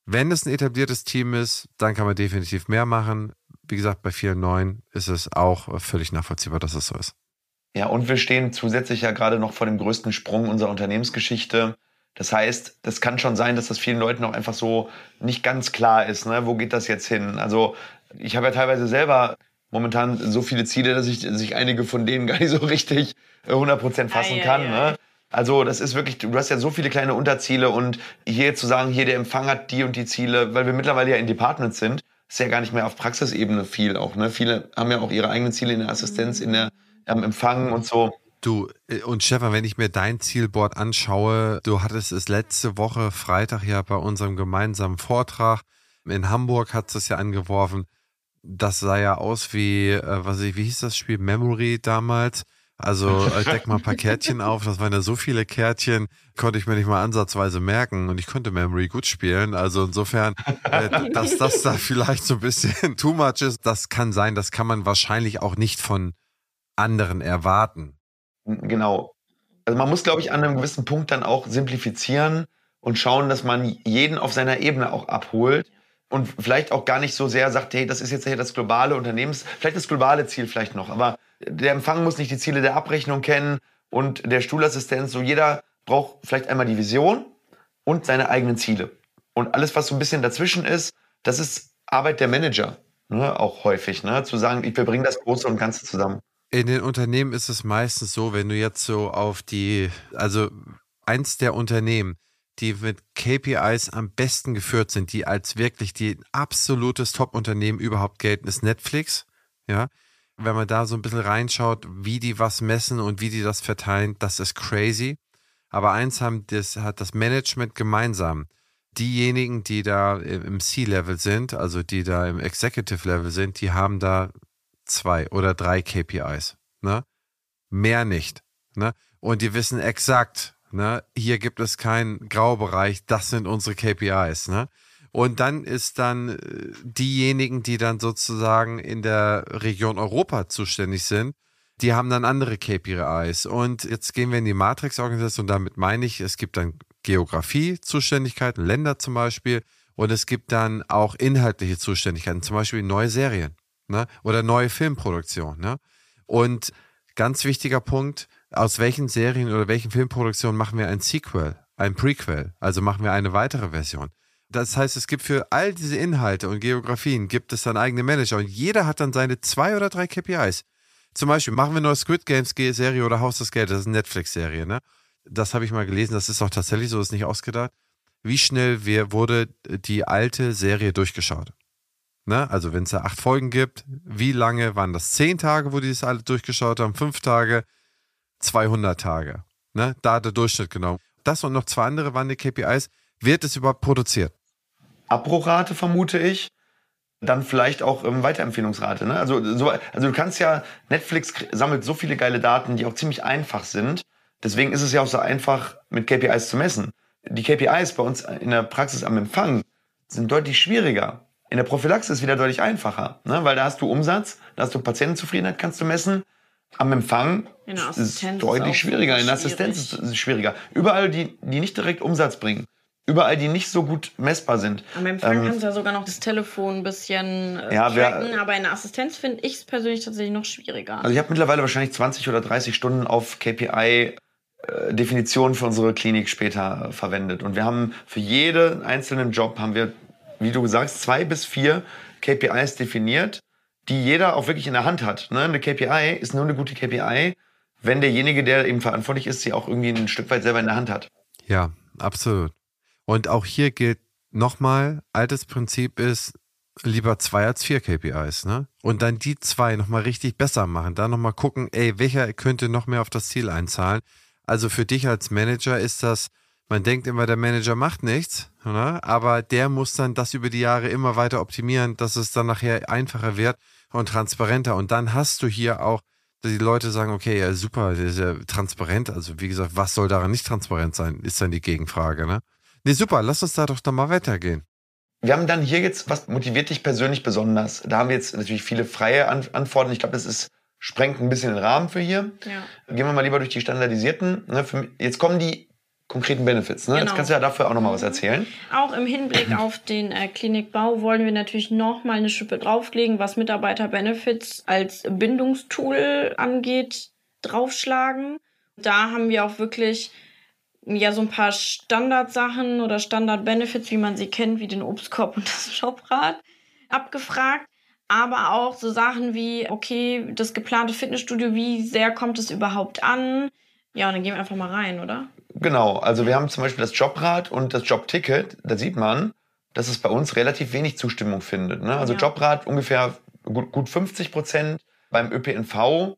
Wenn es ein etabliertes Team ist, dann kann man definitiv mehr machen. Wie gesagt, bei vielen neuen ist es auch völlig nachvollziehbar, dass es so ist. Ja, und wir stehen zusätzlich ja gerade noch vor dem größten Sprung unserer Unternehmensgeschichte. Das heißt, das kann schon sein, dass das vielen Leuten auch einfach so nicht ganz klar ist, ne? wo geht das jetzt hin? Also ich habe ja teilweise selber momentan so viele Ziele, dass ich, dass ich einige von denen gar nicht so richtig 100% fassen kann. Ne? Also das ist wirklich, du hast ja so viele kleine Unterziele und hier zu sagen, hier der Empfang hat die und die Ziele, weil wir mittlerweile ja in Departments sind, ist ja gar nicht mehr auf Praxisebene viel auch. Ne? Viele haben ja auch ihre eigenen Ziele in der Assistenz, in der am Empfangen und so. Du, äh, und Stefan, wenn ich mir dein Zielboard anschaue, du hattest es letzte Woche Freitag ja bei unserem gemeinsamen Vortrag in Hamburg, hat es ja angeworfen. Das sah ja aus wie, äh, was ich, wie hieß das Spiel? Memory damals. Also äh, deck mal ein paar Kärtchen auf. Das waren ja so viele Kärtchen, konnte ich mir nicht mal ansatzweise merken. Und ich konnte Memory gut spielen. Also insofern, äh, dass das da vielleicht so ein bisschen too much ist, das kann sein. Das kann man wahrscheinlich auch nicht von anderen erwarten. Genau. Also man muss, glaube ich, an einem gewissen Punkt dann auch simplifizieren und schauen, dass man jeden auf seiner Ebene auch abholt und vielleicht auch gar nicht so sehr sagt, hey, das ist jetzt hier das globale Unternehmens, vielleicht das globale Ziel vielleicht noch, aber der Empfang muss nicht die Ziele der Abrechnung kennen und der Stuhlassistent, so jeder braucht vielleicht einmal die Vision und seine eigenen Ziele. Und alles, was so ein bisschen dazwischen ist, das ist Arbeit der Manager, ne, auch häufig, ne, zu sagen, wir bringen das Große und Ganze zusammen. In den Unternehmen ist es meistens so, wenn du jetzt so auf die, also eins der Unternehmen, die mit KPIs am besten geführt sind, die als wirklich die absolutes Top-Unternehmen überhaupt gelten, ist Netflix. Ja, wenn man da so ein bisschen reinschaut, wie die was messen und wie die das verteilen, das ist crazy. Aber eins haben das, hat das Management gemeinsam. Diejenigen, die da im C-Level sind, also die da im Executive-Level sind, die haben da zwei oder drei KPIs. Ne? Mehr nicht. Ne? Und die wissen exakt, ne? hier gibt es keinen Graubereich, das sind unsere KPIs. Ne? Und dann ist dann äh, diejenigen, die dann sozusagen in der Region Europa zuständig sind, die haben dann andere KPIs. Und jetzt gehen wir in die Matrix-Organisation. Damit meine ich, es gibt dann Geografie-Zuständigkeiten, Länder zum Beispiel. Und es gibt dann auch inhaltliche Zuständigkeiten, zum Beispiel neue Serien ne? oder neue Filmproduktionen. Ne? Und ganz wichtiger Punkt, aus welchen Serien oder welchen Filmproduktionen machen wir ein Sequel, ein Prequel, also machen wir eine weitere Version. Das heißt, es gibt für all diese Inhalte und Geografien gibt es dann eigene Manager und jeder hat dann seine zwei oder drei KPIs. Zum Beispiel machen wir eine Squid Games Serie oder Haus des Geldes, das ist eine Netflix-Serie, ne? Das habe ich mal gelesen, das ist auch tatsächlich so, ist nicht ausgedacht. Wie schnell wir, wurde die alte Serie durchgeschaut? Ne? Also wenn es da acht Folgen gibt, wie lange waren das? Zehn Tage, wo die das alle durchgeschaut haben, fünf Tage, 200 Tage. Ne? Da hat der Durchschnitt genommen. Das und noch zwei andere waren die KPIs. Wird es überhaupt produziert? Abbruchrate vermute ich. Dann vielleicht auch ähm, Weiterempfehlungsrate. Ne? Also, so, also du kannst ja, Netflix sammelt so viele geile Daten, die auch ziemlich einfach sind. Deswegen ist es ja auch so einfach, mit KPIs zu messen. Die KPIs bei uns in der Praxis am Empfang sind deutlich schwieriger. In der Prophylaxe ist es wieder deutlich einfacher, ne? weil da hast du Umsatz, da hast du Patientenzufriedenheit, kannst du messen. Am Empfang ist es deutlich schwieriger, in der Assistenz ist es schwieriger. Überall, die, die nicht direkt Umsatz bringen, überall, die nicht so gut messbar sind. Am Empfang ähm, kannst du ja sogar noch das Telefon ein bisschen äh, ja, tracken, wir, aber in der Assistenz finde ich es persönlich tatsächlich noch schwieriger. Also ich habe mittlerweile wahrscheinlich 20 oder 30 Stunden auf KPI äh, Definitionen für unsere Klinik später verwendet. Und wir haben für jeden einzelnen Job haben wir wie du sagst, zwei bis vier KPIs definiert, die jeder auch wirklich in der Hand hat. Ne? Eine KPI ist nur eine gute KPI, wenn derjenige, der eben verantwortlich ist, sie auch irgendwie ein Stück weit selber in der Hand hat. Ja, absolut. Und auch hier gilt nochmal, altes Prinzip ist, lieber zwei als vier KPIs, ne? Und dann die zwei nochmal richtig besser machen. Da nochmal gucken, ey, welcher könnte noch mehr auf das Ziel einzahlen. Also für dich als Manager ist das man denkt immer, der Manager macht nichts, ne? aber der muss dann das über die Jahre immer weiter optimieren, dass es dann nachher einfacher wird und transparenter. Und dann hast du hier auch, dass die Leute sagen, okay, ja, super, das ist ja transparent. Also wie gesagt, was soll daran nicht transparent sein, ist dann die Gegenfrage. Ne, nee, super, lass uns da doch dann mal weitergehen. Wir haben dann hier jetzt, was motiviert dich persönlich besonders? Da haben wir jetzt natürlich viele freie Antworten. Ich glaube, das ist sprengt ein bisschen den Rahmen für hier. Ja. Gehen wir mal lieber durch die standardisierten. Ne, jetzt kommen die konkreten Benefits. Ne? Genau. Jetzt kannst du ja dafür auch nochmal was erzählen. Auch im Hinblick auf den äh, Klinikbau wollen wir natürlich nochmal eine Schippe drauflegen, was Mitarbeiter-Benefits als Bindungstool angeht, draufschlagen. Da haben wir auch wirklich ja so ein paar Standardsachen oder Standard-Benefits, wie man sie kennt, wie den Obstkorb und das Shoprad, abgefragt. Aber auch so Sachen wie, okay, das geplante Fitnessstudio, wie sehr kommt es überhaupt an? Ja, und dann gehen wir einfach mal rein, oder? Genau, also wir haben zum Beispiel das Jobrad und das Jobticket. Da sieht man, dass es bei uns relativ wenig Zustimmung findet. Ne? Also ja. Jobrad ungefähr gut, gut 50 Prozent, beim ÖPNV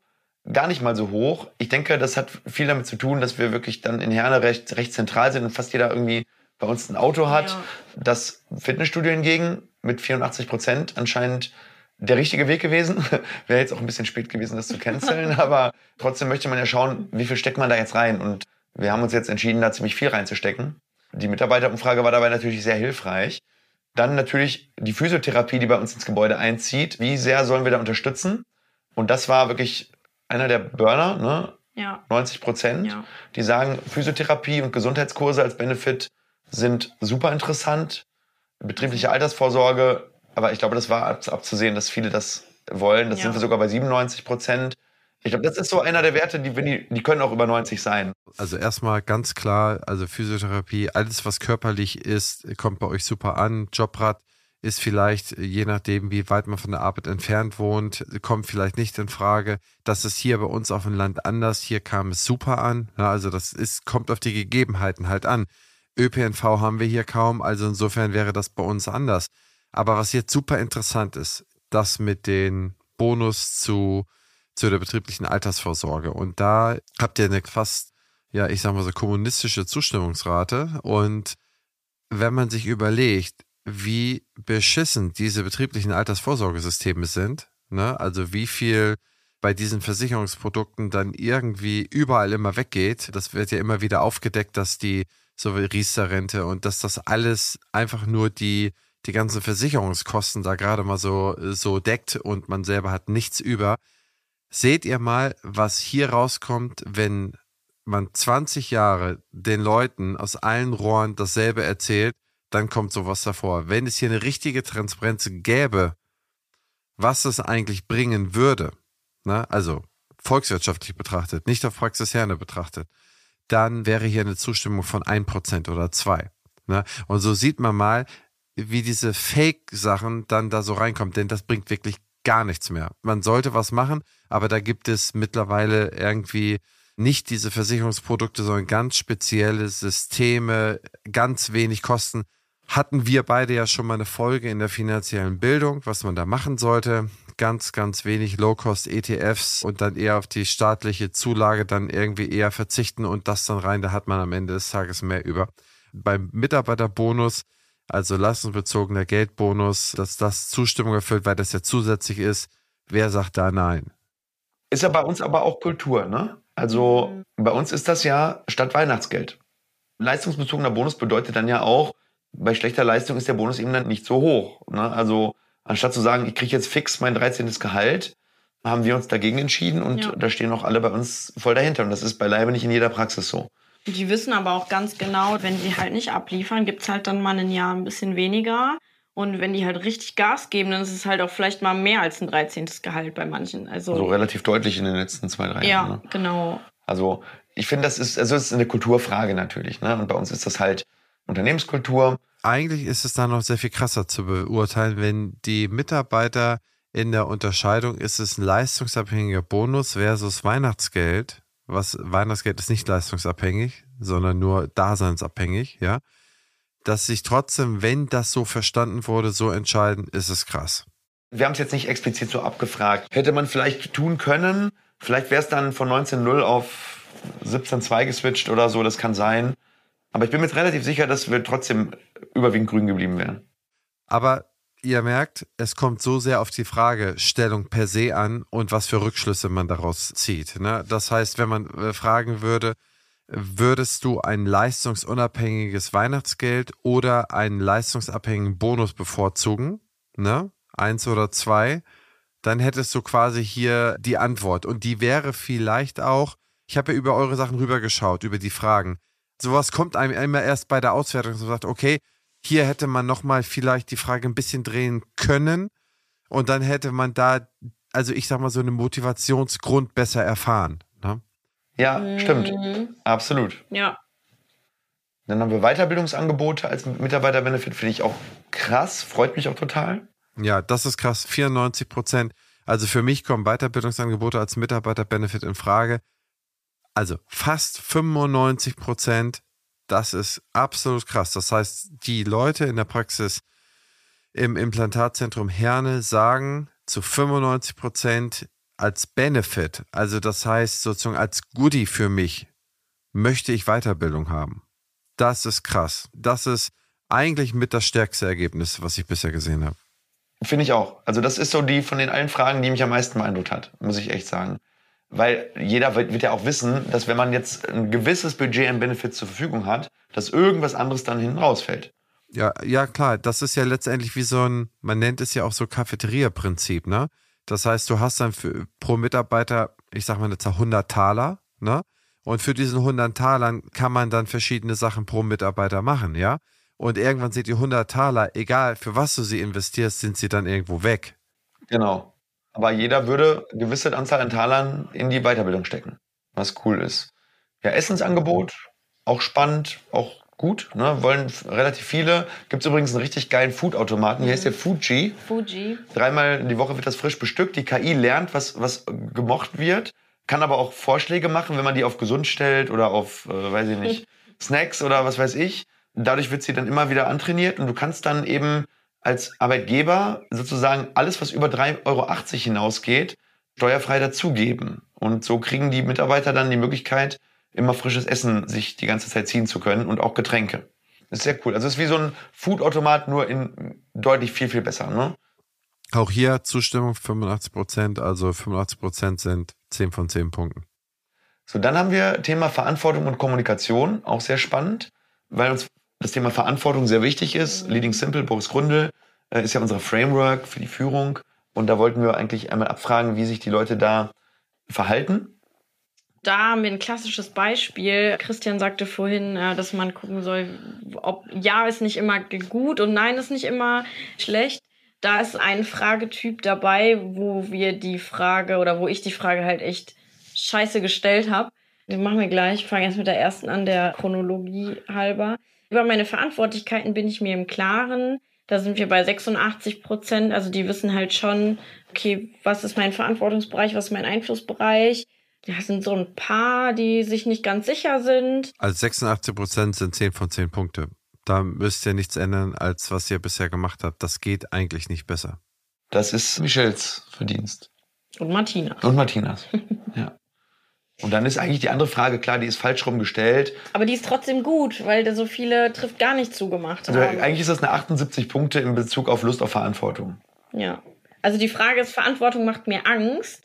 gar nicht mal so hoch. Ich denke, das hat viel damit zu tun, dass wir wirklich dann in Herne recht, recht zentral sind und fast jeder irgendwie bei uns ein Auto hat. Ja. Das Fitnessstudio hingegen mit 84 Prozent anscheinend der richtige Weg gewesen. Wäre jetzt auch ein bisschen spät gewesen, das zu canceln, aber trotzdem möchte man ja schauen, wie viel steckt man da jetzt rein. Und wir haben uns jetzt entschieden, da ziemlich viel reinzustecken. Die Mitarbeiterumfrage war dabei natürlich sehr hilfreich. Dann natürlich die Physiotherapie, die bei uns ins Gebäude einzieht. Wie sehr sollen wir da unterstützen? Und das war wirklich einer der Burner. Ne? Ja. 90 Prozent. Ja. Die sagen, Physiotherapie und Gesundheitskurse als Benefit sind super interessant. Betriebliche Altersvorsorge, aber ich glaube, das war ab, abzusehen, dass viele das wollen. Das Ja. sind wir sogar bei 97 Prozent. Ich glaube, das ist so einer der Werte, die, die, die können auch über 90 sein. Also erstmal ganz klar, also Physiotherapie, alles was körperlich ist, kommt bei euch super an. Jobrad ist vielleicht, je nachdem, wie weit man von der Arbeit entfernt wohnt, kommt vielleicht nicht in Frage. Das ist hier bei uns auf dem Land anders. Hier kam es super an. Also das ist, kommt auf die Gegebenheiten halt an. ÖPNV haben wir hier kaum, also insofern wäre das bei uns anders. Aber was jetzt super interessant ist, das mit den Bonus zu, zu der betrieblichen Altersvorsorge. Und da habt ihr eine fast, ja, ich sag mal so kommunistische Zustimmungsrate. Und wenn man sich überlegt, wie beschissen diese betrieblichen Altersvorsorgesysteme sind, ne, also wie viel bei diesen Versicherungsprodukten dann irgendwie überall immer weggeht, das wird ja immer wieder aufgedeckt, dass die so wie Riester-Rente und dass das alles einfach nur die, die ganzen Versicherungskosten da gerade mal so, so deckt und man selber hat nichts über. Seht ihr mal, was hier rauskommt, wenn man 20 Jahre den Leuten aus allen Rohren dasselbe erzählt, dann kommt sowas davor. Wenn es hier eine richtige Transparenz gäbe, was es eigentlich bringen würde, ne? also volkswirtschaftlich betrachtet, nicht auf Praxisherne betrachtet, dann wäre hier eine Zustimmung von 1% oder 2%. Ne? Und so sieht man mal, wie diese Fake-Sachen dann da so reinkommen, denn das bringt wirklich gar nichts mehr. Man sollte was machen, aber da gibt es mittlerweile irgendwie nicht diese Versicherungsprodukte, sondern ganz spezielle Systeme, ganz wenig Kosten. Hatten wir beide ja schon mal eine Folge in der finanziellen Bildung, was man da machen sollte. Ganz, ganz wenig Low-Cost-ETFs und dann eher auf die staatliche Zulage dann irgendwie eher verzichten und das dann rein, da hat man am Ende des Tages mehr über. Beim Mitarbeiterbonus, also leistungsbezogener Geldbonus, dass das Zustimmung erfüllt, weil das ja zusätzlich ist, wer sagt da nein? Ist ja bei uns aber auch Kultur, ne? Also bei uns ist das ja statt Weihnachtsgeld. Leistungsbezogener Bonus bedeutet dann ja auch, bei schlechter Leistung ist der Bonus eben dann nicht so hoch. Ne? Also anstatt zu sagen, ich kriege jetzt fix mein 13. Gehalt, haben wir uns dagegen entschieden und Ja. da stehen auch alle bei uns voll dahinter. Und das ist beileibe nicht in jeder Praxis so. Die wissen aber auch ganz genau, wenn sie halt nicht abliefern, gibt es halt dann mal ein Jahr ein bisschen weniger. Und wenn die halt richtig Gas geben, dann ist es halt auch vielleicht mal mehr als ein 13. Gehalt bei manchen. Also, So relativ deutlich in den letzten zwei, drei ja, Jahren. Ne? genau. Also ich finde, das ist, also es ist eine Kulturfrage natürlich. Ne? Und bei uns ist das halt Unternehmenskultur. Eigentlich ist es da noch sehr viel krasser zu beurteilen, wenn die Mitarbeiter in der Unterscheidung ist es ein leistungsabhängiger Bonus versus Weihnachtsgeld. Was Weihnachtsgeld ist nicht leistungsabhängig, sondern nur daseinsabhängig, ja. Dass sich trotzdem, wenn das so verstanden wurde, so entscheiden, ist es krass. Wir haben es jetzt nicht explizit so abgefragt. Hätte man vielleicht tun können. Vielleicht wäre es dann von 19.0 auf 17.2 geswitcht oder so, das kann sein. Aber ich bin mir jetzt relativ sicher, dass wir trotzdem überwiegend grün geblieben wären. Aber ihr merkt, es kommt so sehr auf die Fragestellung per se an und was für Rückschlüsse man daraus zieht. Ne? Das heißt, wenn man äh, fragen würde, würdest du ein leistungsunabhängiges Weihnachtsgeld oder einen leistungsabhängigen Bonus bevorzugen? Ne? Eins oder zwei? Dann hättest du quasi hier die Antwort. Und die wäre vielleicht auch, ich habe ja über eure Sachen rübergeschaut, über die Fragen. Sowas kommt einem immer erst bei der Auswertung und sagt, okay, hier hätte man nochmal vielleicht die Frage ein bisschen drehen können und dann hätte man da, also ich sag mal, so einen Motivationsgrund besser erfahren. Ne? Ja, stimmt. Mhm. Absolut. Ja. Dann haben wir Weiterbildungsangebote als Mitarbeiterbenefit, finde ich auch krass, freut mich auch total. Ja, das ist krass. 94 Prozent. Also für mich kommen Weiterbildungsangebote als Mitarbeiterbenefit in Frage. Also fast 95 Prozent. Das ist absolut krass. Das heißt, die Leute in der Praxis im Implantatzentrum Herne sagen zu 95 Prozent als Benefit, also das heißt sozusagen als Goodie für mich, möchte ich Weiterbildung haben. Das ist krass. Das ist eigentlich mit das stärkste Ergebnis, was ich bisher gesehen habe. Finde ich auch. Also das ist so die von den allen Fragen, die mich am meisten beeindruckt hat, muss ich echt sagen. Weil jeder wird, wird ja auch wissen, dass wenn man jetzt ein gewisses Budget an Benefits zur Verfügung hat, dass irgendwas anderes dann hinten rausfällt. Ja, ja, klar. Das ist ja letztendlich wie so ein, man nennt es ja auch so Cafeteria-Prinzip, ne? Das heißt, du hast dann für, pro Mitarbeiter, ich sag mal jetzt 100 Taler, ne? Und für diesen 100 Talern kann man dann verschiedene Sachen pro Mitarbeiter machen, ja? Und irgendwann sind die 100 Taler, egal für was du sie investierst, sind sie dann irgendwo weg. Genau. Aber jeder würde eine gewisse Anzahl an Talern in die Weiterbildung stecken, was cool ist. Ja, Essensangebot, auch spannend, auch gut, ne? wollen relativ viele. Gibt es übrigens einen richtig geilen Food-Automaten, hier heißt der Fuji. Fuji. Dreimal die Woche wird das frisch bestückt. Die KI lernt, was, was gemocht wird, kann aber auch Vorschläge machen, wenn man die auf gesund stellt oder auf, äh, weiß ich nicht, Snacks oder was weiß ich. Dadurch wird sie dann immer wieder antrainiert und du kannst dann eben als Arbeitgeber sozusagen alles, was über 3,80 Euro hinausgeht, steuerfrei dazugeben. Und so kriegen die Mitarbeiter dann die Möglichkeit, immer frisches Essen sich die ganze Zeit ziehen zu können und auch Getränke. Das ist sehr cool. Also es ist wie so ein Foodautomat, nur in deutlich viel, viel besser. Ne? Auch hier Zustimmung 85 Prozent, also 85 Prozent sind 10 von 10 Punkten. So, dann haben wir Thema Verantwortung und Kommunikation, auch sehr spannend, weil uns das Thema Verantwortung sehr wichtig ist. Leading Simple, Boris Grundl, äh, ist ja unser Framework für die Führung. Und da wollten wir eigentlich einmal abfragen, wie sich die Leute da verhalten da haben wir ein klassisches Beispiel. Christian sagte vorhin, äh, dass man gucken soll, ob Ja ist nicht immer gut und Nein ist nicht immer schlecht. Da ist ein Fragetyp dabei, wo wir die Frage oder wo ich die Frage halt echt scheiße gestellt habe. Den machen wir gleich. Ich fange jetzt mit der ersten an, der Chronologie halber. Über meine Verantwortlichkeiten bin ich mir im Klaren. Da sind wir bei 86 Prozent. Also die wissen halt schon, okay, was ist mein Verantwortungsbereich, was ist mein Einflussbereich ja, sind so ein paar, die sich nicht ganz sicher sind. Also 86 Prozent sind 10 von 10 Punkte. Da müsst ihr nichts ändern, als was ihr bisher gemacht habt. Das geht eigentlich nicht besser. Das ist Michels Verdienst. Und Martinas. Und Martinas. ja. Und dann ist eigentlich die andere Frage, klar, die ist falsch rumgestellt. Aber die ist trotzdem gut, weil da so viele trifft gar nicht zugemacht also haben. Eigentlich ist das eine 78 Punkte in Bezug auf Lust auf Verantwortung. Ja. Also die Frage ist, Verantwortung macht mir Angst.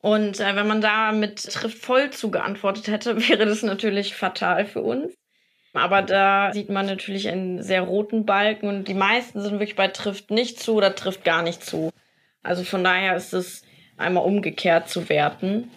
Und äh, wenn man da mit trifft voll zugeantwortet hätte, wäre das natürlich fatal für uns. Aber da sieht man natürlich einen sehr roten Balken und die meisten sind wirklich bei trifft nicht zu oder trifft gar nicht zu. Also von daher ist es einmal umgekehrt zu werten.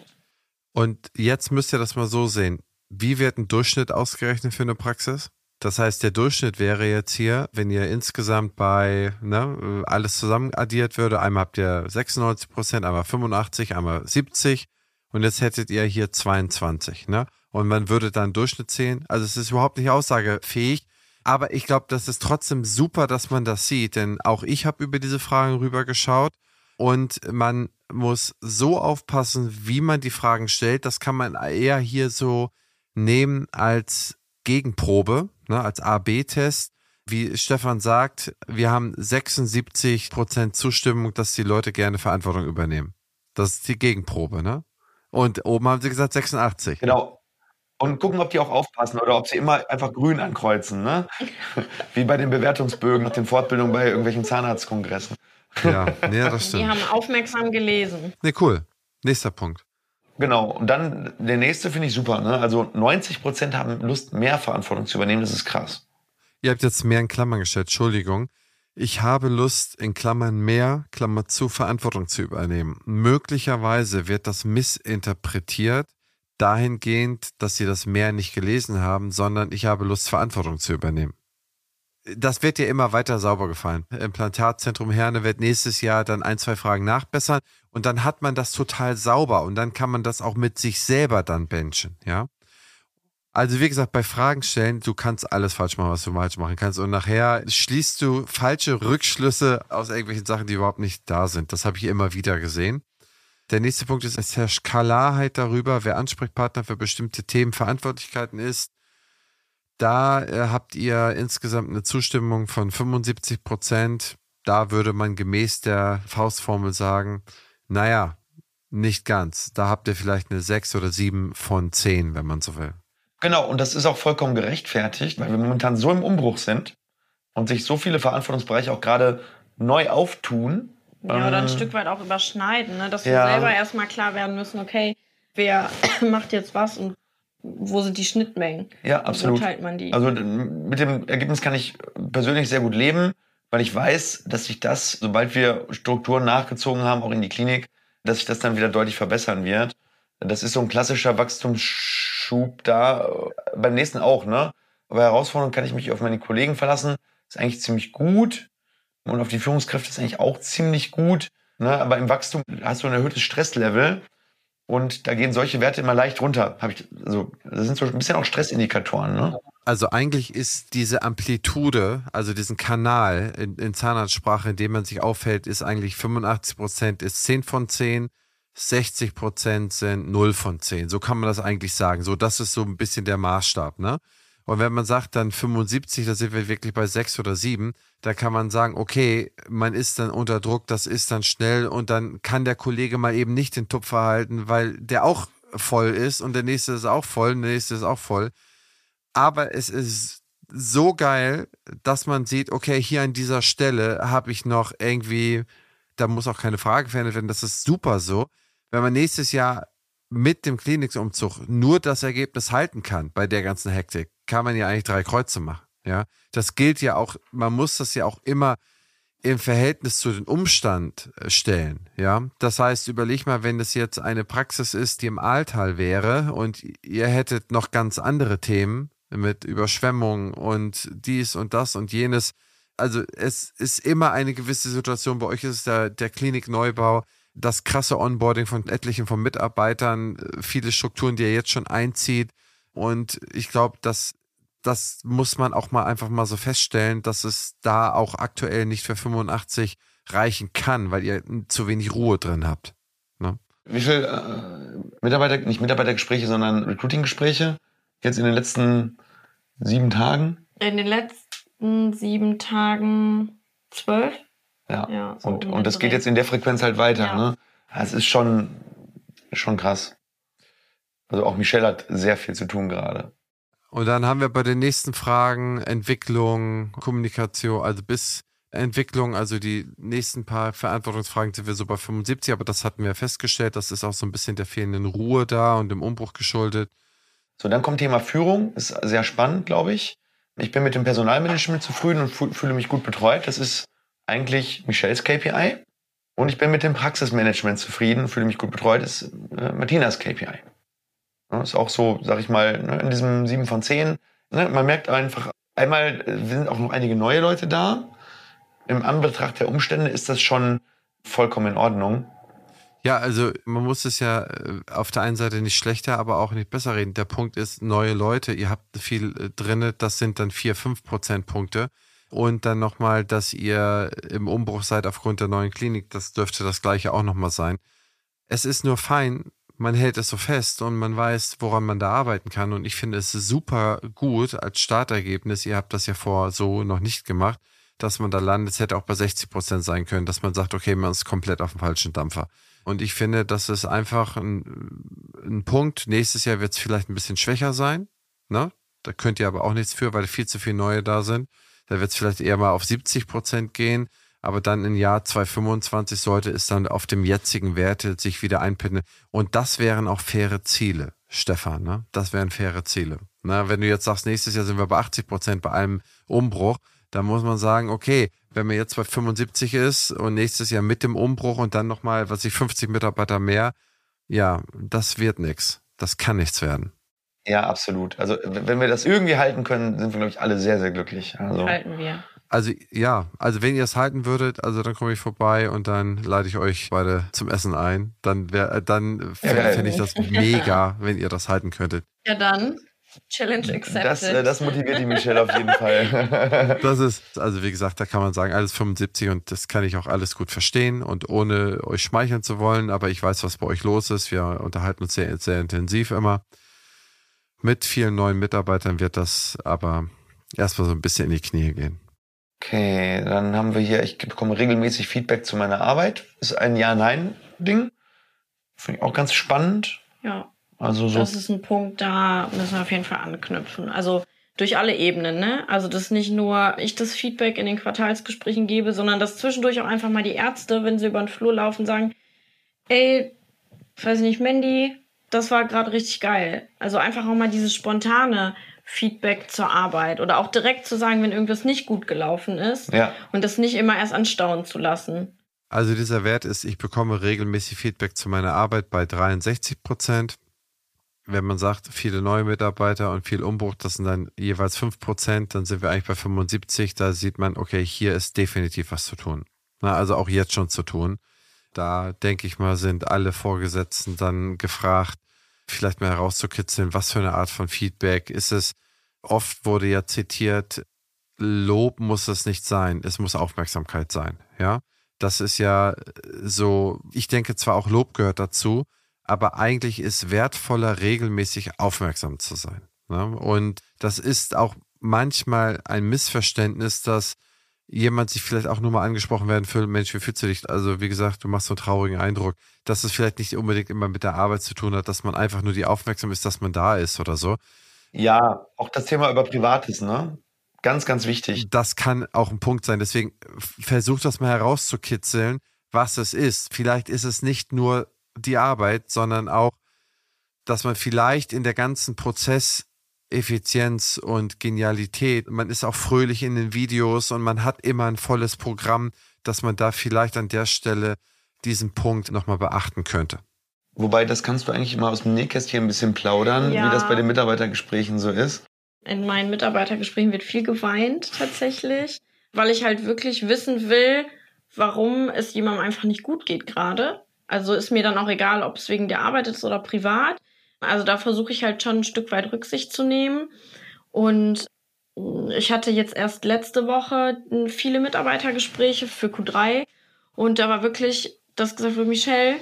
Und jetzt müsst ihr das mal so sehen. Wie wird ein Durchschnitt ausgerechnet für eine Praxis? Das heißt, der Durchschnitt wäre jetzt hier, wenn ihr insgesamt bei ne, alles zusammen addiert würde, einmal habt ihr 96 Prozent, einmal 85, einmal 70 und jetzt hättet ihr hier 22. Ne? Und man würde dann Durchschnitt sehen. Also es ist überhaupt nicht aussagefähig. Aber ich glaube, das ist trotzdem super, dass man das sieht, denn auch ich habe über diese Fragen rübergeschaut und man muss so aufpassen, wie man die Fragen stellt. Das kann man eher hier so nehmen als Gegenprobe, ne, als A-B-Test. Wie Stefan sagt, wir haben 76 Prozent Zustimmung, dass die Leute gerne Verantwortung übernehmen. Das ist die Gegenprobe, ne? Und oben haben sie gesagt 86. Genau. Und gucken, ob die auch aufpassen oder ob sie immer einfach grün ankreuzen, ne? Wie bei den Bewertungsbögen nach den Fortbildungen bei irgendwelchen Zahnarztkongressen. Ja, nee, das stimmt. Die haben aufmerksam gelesen. Nee, cool. Nächster Punkt. Genau. Und dann der nächste finde ich super. Ne? Also 90 Prozent haben Lust, mehr Verantwortung zu übernehmen. Das ist krass. Ihr habt jetzt mehr in Klammern gestellt. Entschuldigung. Ich habe Lust, in Klammern mehr, Klammer zu, Verantwortung zu übernehmen. Möglicherweise wird das missinterpretiert dahingehend, dass sie das mehr nicht gelesen haben, sondern ich habe Lust, Verantwortung zu übernehmen das wird dir immer weiter sauber gefallen. Implantatzentrum Herne wird nächstes Jahr dann ein, zwei Fragen nachbessern und dann hat man das total sauber und dann kann man das auch mit sich selber dann benchen, ja. Also wie gesagt, bei Fragen stellen, du kannst alles falsch machen, was du falsch machen kannst und nachher schließt du falsche Rückschlüsse aus irgendwelchen Sachen, die überhaupt nicht da sind. Das habe ich immer wieder gesehen. Der nächste Punkt ist, es herrscht Klarheit darüber, wer Ansprechpartner für bestimmte Themen, Verantwortlichkeiten ist da äh, habt ihr insgesamt eine Zustimmung von 75 Prozent. Da würde man gemäß der Faustformel sagen, naja, nicht ganz. Da habt ihr vielleicht eine 6 oder 7 von 10, wenn man so will. Genau, und das ist auch vollkommen gerechtfertigt, weil wir momentan so im Umbruch sind und sich so viele Verantwortungsbereiche auch gerade neu auftun. Ja, oder ein ähm, Stück weit auch überschneiden, ne? dass wir ja. selber erstmal klar werden müssen, okay, wer macht jetzt was und wo sind die Schnittmengen? Ja, absolut. Wo teilt man die? Also mit dem Ergebnis kann ich persönlich sehr gut leben, weil ich weiß, dass sich das, sobald wir Strukturen nachgezogen haben, auch in die Klinik, dass sich das dann wieder deutlich verbessern wird. Das ist so ein klassischer Wachstumsschub da. Beim nächsten auch, ne? Bei Herausforderungen kann ich mich auf meine Kollegen verlassen. Ist eigentlich ziemlich gut. Und auf die Führungskräfte ist eigentlich auch ziemlich gut. Ne? Aber im Wachstum hast du ein erhöhtes Stresslevel. Und da gehen solche Werte immer leicht runter. Hab ich, also, das sind so ein bisschen auch Stressindikatoren. Ne? Also eigentlich ist diese Amplitude, also diesen Kanal in, in Zahnarztsprache, in dem man sich aufhält, ist eigentlich 85 Prozent ist 10 von 10, 60 Prozent sind 0 von 10. So kann man das eigentlich sagen. So, das ist so ein bisschen der Maßstab, ne? Und wenn man sagt dann 75, da sind wir wirklich bei 6 oder 7, da kann man sagen, okay, man ist dann unter Druck, das ist dann schnell und dann kann der Kollege mal eben nicht den Tupfer halten, weil der auch voll ist und der nächste ist auch voll und der nächste ist auch voll. Aber es ist so geil, dass man sieht, okay, hier an dieser Stelle habe ich noch irgendwie, da muss auch keine Frage verändert werden, das ist super so. Wenn man nächstes Jahr mit dem Kliniksumzug nur das Ergebnis halten kann bei der ganzen Hektik, kann man ja eigentlich drei Kreuze machen. Ja, das gilt ja auch, man muss das ja auch immer im Verhältnis zu den Umstand äh, stellen. Ja, das heißt, überleg mal, wenn es jetzt eine Praxis ist, die im Ahrtal wäre und ihr hättet noch ganz andere Themen mit Überschwemmung und dies und das und jenes. Also es ist immer eine gewisse Situation. Bei euch ist es der, der Klinikneubau, das krasse Onboarding von etlichen von Mitarbeitern, äh, viele Strukturen, die ihr jetzt schon einzieht. Und ich glaube, dass das muss man auch mal einfach mal so feststellen, dass es da auch aktuell nicht für 85 reichen kann, weil ihr zu wenig Ruhe drin habt. Ne? Wie viel äh, Mitarbeiter, nicht Mitarbeitergespräche, sondern Recruiting-Gespräche jetzt in den letzten sieben Tagen? In den letzten sieben Tagen zwölf. Ja, ja so und, und das geht jetzt in der Frequenz halt weiter. Ja. Ne? Das ist schon, schon krass. Also auch Michelle hat sehr viel zu tun gerade. Und dann haben wir bei den nächsten Fragen Entwicklung, Kommunikation, also bis Entwicklung, also die nächsten paar Verantwortungsfragen sind wir so bei 75, aber das hatten wir festgestellt, das ist auch so ein bisschen der fehlenden Ruhe da und dem Umbruch geschuldet. So, dann kommt Thema Führung, ist sehr spannend, glaube ich. Ich bin mit dem Personalmanagement zufrieden und fühle mich gut betreut. Das ist eigentlich Michelles KPI. Und ich bin mit dem Praxismanagement zufrieden, und fühle mich gut betreut, das ist äh, Martinas KPI. Ja, ist auch so, sag ich mal, ne, in diesem 7 von 10. Ne, man merkt einfach, einmal äh, sind auch noch einige neue Leute da. Im Anbetracht der Umstände ist das schon vollkommen in Ordnung. Ja, also man muss es ja äh, auf der einen Seite nicht schlechter, aber auch nicht besser reden. Der Punkt ist, neue Leute, ihr habt viel äh, drin, das sind dann 4, 5 Prozentpunkte. Und dann nochmal, dass ihr im Umbruch seid aufgrund der neuen Klinik, das dürfte das gleiche auch nochmal sein. Es ist nur fein, man hält es so fest und man weiß, woran man da arbeiten kann. Und ich finde es super gut als Startergebnis. Ihr habt das ja vor so noch nicht gemacht, dass man da landet. Es hätte auch bei 60 Prozent sein können, dass man sagt, okay, man ist komplett auf dem falschen Dampfer. Und ich finde, das ist einfach ein, ein Punkt. Nächstes Jahr wird es vielleicht ein bisschen schwächer sein. Ne? Da könnt ihr aber auch nichts für, weil viel zu viele neue da sind. Da wird es vielleicht eher mal auf 70 Prozent gehen aber dann im Jahr 2025 sollte es dann auf dem jetzigen Werte sich wieder einpendeln. Und das wären auch faire Ziele, Stefan, ne? Das wären faire Ziele. Na, wenn du jetzt sagst, nächstes Jahr sind wir bei 80 Prozent bei einem Umbruch, dann muss man sagen, okay, wenn man jetzt bei 75 ist und nächstes Jahr mit dem Umbruch und dann nochmal, was ich 50 Mitarbeiter mehr, ja, das wird nichts. Das kann nichts werden. Ja, absolut. Also wenn wir das irgendwie halten können, sind wir, glaube ich, alle sehr, sehr glücklich. Also, halten wir. Also ja, also wenn ihr es halten würdet, also dann komme ich vorbei und dann lade ich euch beide zum Essen ein. Dann wäre, äh, dann fände ich das mega, wenn ihr das halten könntet. Ja dann. Challenge accepted. Das, äh, das motiviert die Michelle auf jeden Fall. das ist, also wie gesagt, da kann man sagen, alles 75 und das kann ich auch alles gut verstehen und ohne euch schmeicheln zu wollen, aber ich weiß, was bei euch los ist. Wir unterhalten uns sehr, sehr intensiv immer. Mit vielen neuen Mitarbeitern wird das aber erstmal so ein bisschen in die Knie gehen. Okay, dann haben wir hier, ich bekomme regelmäßig Feedback zu meiner Arbeit. Ist ein Ja-Nein-Ding. Finde ich auch ganz spannend. Ja. Also so. Das ist ein Punkt, da müssen wir auf jeden Fall anknüpfen. Also durch alle Ebenen, ne? Also dass nicht nur ich das Feedback in den Quartalsgesprächen gebe, sondern dass zwischendurch auch einfach mal die Ärzte, wenn sie über den Flur laufen, sagen, ey, weiß ich nicht, Mandy, das war gerade richtig geil. Also einfach auch mal dieses spontane, Feedback zur Arbeit oder auch direkt zu sagen, wenn irgendwas nicht gut gelaufen ist ja. und das nicht immer erst anstauen zu lassen. Also dieser Wert ist, ich bekomme regelmäßig Feedback zu meiner Arbeit bei 63 Prozent. Wenn man sagt, viele neue Mitarbeiter und viel Umbruch, das sind dann jeweils 5 Prozent, dann sind wir eigentlich bei 75. Da sieht man, okay, hier ist definitiv was zu tun. Na, also auch jetzt schon zu tun. Da denke ich mal, sind alle Vorgesetzten dann gefragt, vielleicht mal herauszukitzeln, was für eine Art von Feedback ist es. Oft wurde ja zitiert, Lob muss es nicht sein, es muss Aufmerksamkeit sein, ja. Das ist ja so, ich denke zwar auch Lob gehört dazu, aber eigentlich ist wertvoller, regelmäßig aufmerksam zu sein. Ne? Und das ist auch manchmal ein Missverständnis, dass jemand sich vielleicht auch nur mal angesprochen werden fühlt, Mensch, wie fühlst du dich? Also wie gesagt, du machst so einen traurigen Eindruck, dass es vielleicht nicht unbedingt immer mit der Arbeit zu tun hat, dass man einfach nur die aufmerksam ist, dass man da ist oder so. Ja, auch das Thema über Privates, ne? Ganz, ganz wichtig. Das kann auch ein Punkt sein. Deswegen versucht das mal herauszukitzeln, was es ist. Vielleicht ist es nicht nur die Arbeit, sondern auch, dass man vielleicht in der ganzen Prozesseffizienz und Genialität, man ist auch fröhlich in den Videos und man hat immer ein volles Programm, dass man da vielleicht an der Stelle diesen Punkt nochmal beachten könnte. Wobei, das kannst du eigentlich immer aus dem Nähkästchen ein bisschen plaudern, ja. wie das bei den Mitarbeitergesprächen so ist. In meinen Mitarbeitergesprächen wird viel geweint tatsächlich, weil ich halt wirklich wissen will, warum es jemandem einfach nicht gut geht gerade. Also ist mir dann auch egal, ob es wegen der Arbeit ist oder privat. Also da versuche ich halt schon ein Stück weit Rücksicht zu nehmen. Und ich hatte jetzt erst letzte Woche viele Mitarbeitergespräche für Q3 und da war wirklich das gesagt für Michelle,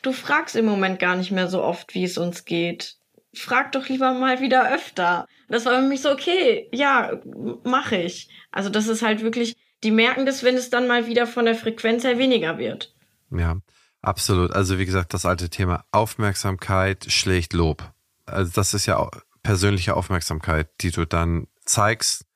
du fragst im Moment gar nicht mehr so oft, wie es uns geht frag doch lieber mal wieder öfter. Das war für mich so, okay, ja, mache ich. Also das ist halt wirklich, die merken das, wenn es dann mal wieder von der Frequenz her weniger wird. Ja, absolut. Also wie gesagt, das alte Thema Aufmerksamkeit schlägt Lob. Also das ist ja persönliche Aufmerksamkeit, die du dann zeigst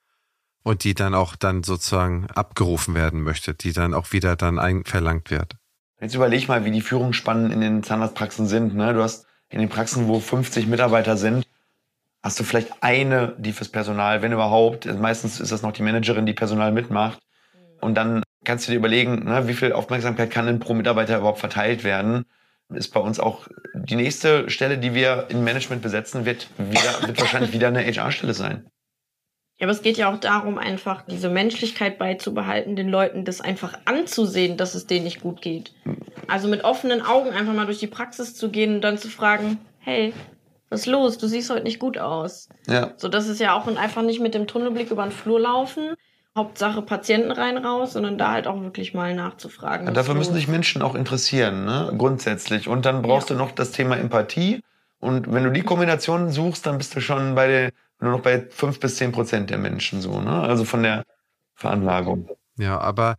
und die dann auch dann sozusagen abgerufen werden möchte, die dann auch wieder dann verlangt wird. Jetzt überleg mal, wie die Führungsspannen in den Zahnarztpraxen sind. Ne? Du hast in den Praxen, wo 50 Mitarbeiter sind, hast du vielleicht eine, die fürs Personal, wenn überhaupt, meistens ist das noch die Managerin, die Personal mitmacht. Und dann kannst du dir überlegen, ne, wie viel Aufmerksamkeit kann denn pro Mitarbeiter überhaupt verteilt werden. Ist bei uns auch die nächste Stelle, die wir im Management besetzen, wird, wieder, wird wahrscheinlich wieder eine HR-Stelle sein. Ja, aber es geht ja auch darum, einfach diese Menschlichkeit beizubehalten, den Leuten das einfach anzusehen, dass es denen nicht gut geht. Also mit offenen Augen einfach mal durch die Praxis zu gehen und dann zu fragen, hey, was ist los? Du siehst heute nicht gut aus. Ja. So, das ist ja auch einfach nicht mit dem Tunnelblick über den Flur laufen. Hauptsache Patienten rein raus, sondern da halt auch wirklich mal nachzufragen. Ja, dafür müssen sich Menschen auch interessieren, ne? grundsätzlich. Und dann brauchst ja. du noch das Thema Empathie. Und wenn du die Kombination suchst, dann bist du schon bei den nur noch bei fünf bis zehn Prozent der Menschen so, ne? Also von der Veranlagung. Ja, aber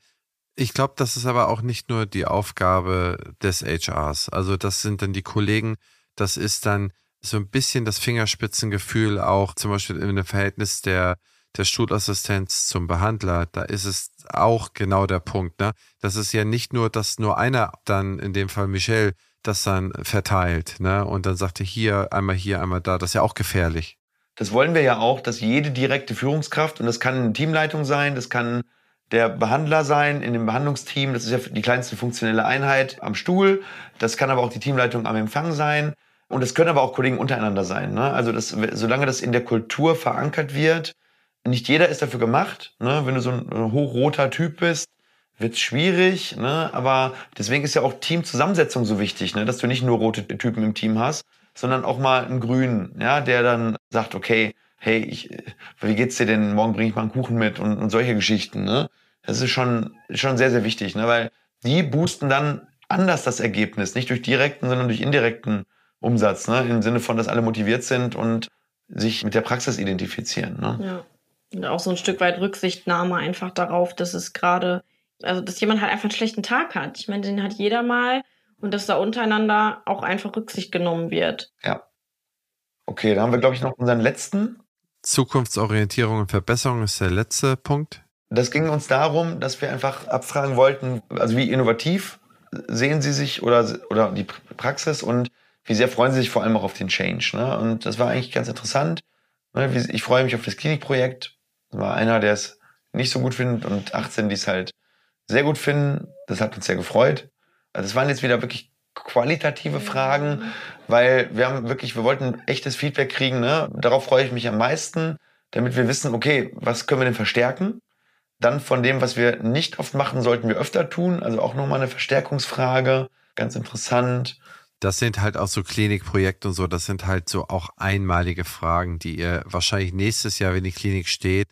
ich glaube, das ist aber auch nicht nur die Aufgabe des HRs. Also das sind dann die Kollegen, das ist dann so ein bisschen das Fingerspitzengefühl auch zum Beispiel in dem Verhältnis der, der Schulassistenz zum Behandler. Da ist es auch genau der Punkt. Ne? Das ist ja nicht nur, dass nur einer dann, in dem Fall Michelle, das dann verteilt ne? und dann sagte hier, einmal hier, einmal da. Das ist ja auch gefährlich. Das wollen wir ja auch, dass jede direkte Führungskraft, und das kann eine Teamleitung sein, das kann der Behandler sein in dem Behandlungsteam, das ist ja die kleinste funktionelle Einheit am Stuhl, das kann aber auch die Teamleitung am Empfang sein und es können aber auch Kollegen untereinander sein. Ne? Also das, solange das in der Kultur verankert wird, nicht jeder ist dafür gemacht. Ne? Wenn du so ein hochroter Typ bist, wird's schwierig, ne? aber deswegen ist ja auch Teamzusammensetzung so wichtig, ne? dass du nicht nur rote Typen im Team hast, sondern auch mal einen Grünen, ja, der dann sagt, okay, hey, ich, wie geht's dir denn? Morgen bringe ich mal einen Kuchen mit und, und solche Geschichten. Ne? Das ist schon, schon sehr, sehr wichtig, ne? weil die boosten dann anders das Ergebnis, nicht durch direkten, sondern durch indirekten Umsatz, ne? im Sinne von, dass alle motiviert sind und sich mit der Praxis identifizieren. Ne? Ja. Und auch so ein Stück weit Rücksichtnahme einfach darauf, dass es gerade, also dass jemand halt einfach einen schlechten Tag hat. Ich meine, den hat jeder mal und dass da untereinander auch einfach Rücksicht genommen wird. Ja. Okay, da haben wir, glaube ich, noch unseren letzten. Zukunftsorientierung und Verbesserung ist der letzte Punkt. Das ging uns darum, dass wir einfach abfragen wollten, also wie innovativ sehen Sie sich oder, oder die Praxis und wie sehr freuen Sie sich vor allem auch auf den Change. Ne? Und das war eigentlich ganz interessant. Ne? Ich freue mich auf das Klinikprojekt. Das war einer, der es nicht so gut findet und 18, die es halt sehr gut finden. Das hat uns sehr gefreut. Also es waren jetzt wieder wirklich qualitative Fragen, weil wir haben wirklich, wir wollten echtes Feedback kriegen. Ne? Darauf freue ich mich am meisten, damit wir wissen, okay, was können wir denn verstärken? Dann von dem, was wir nicht oft machen, sollten wir öfter tun. Also auch nochmal eine Verstärkungsfrage. Ganz interessant. Das sind halt auch so Klinikprojekte und so. Das sind halt so auch einmalige Fragen, die ihr wahrscheinlich nächstes Jahr, wenn die Klinik steht,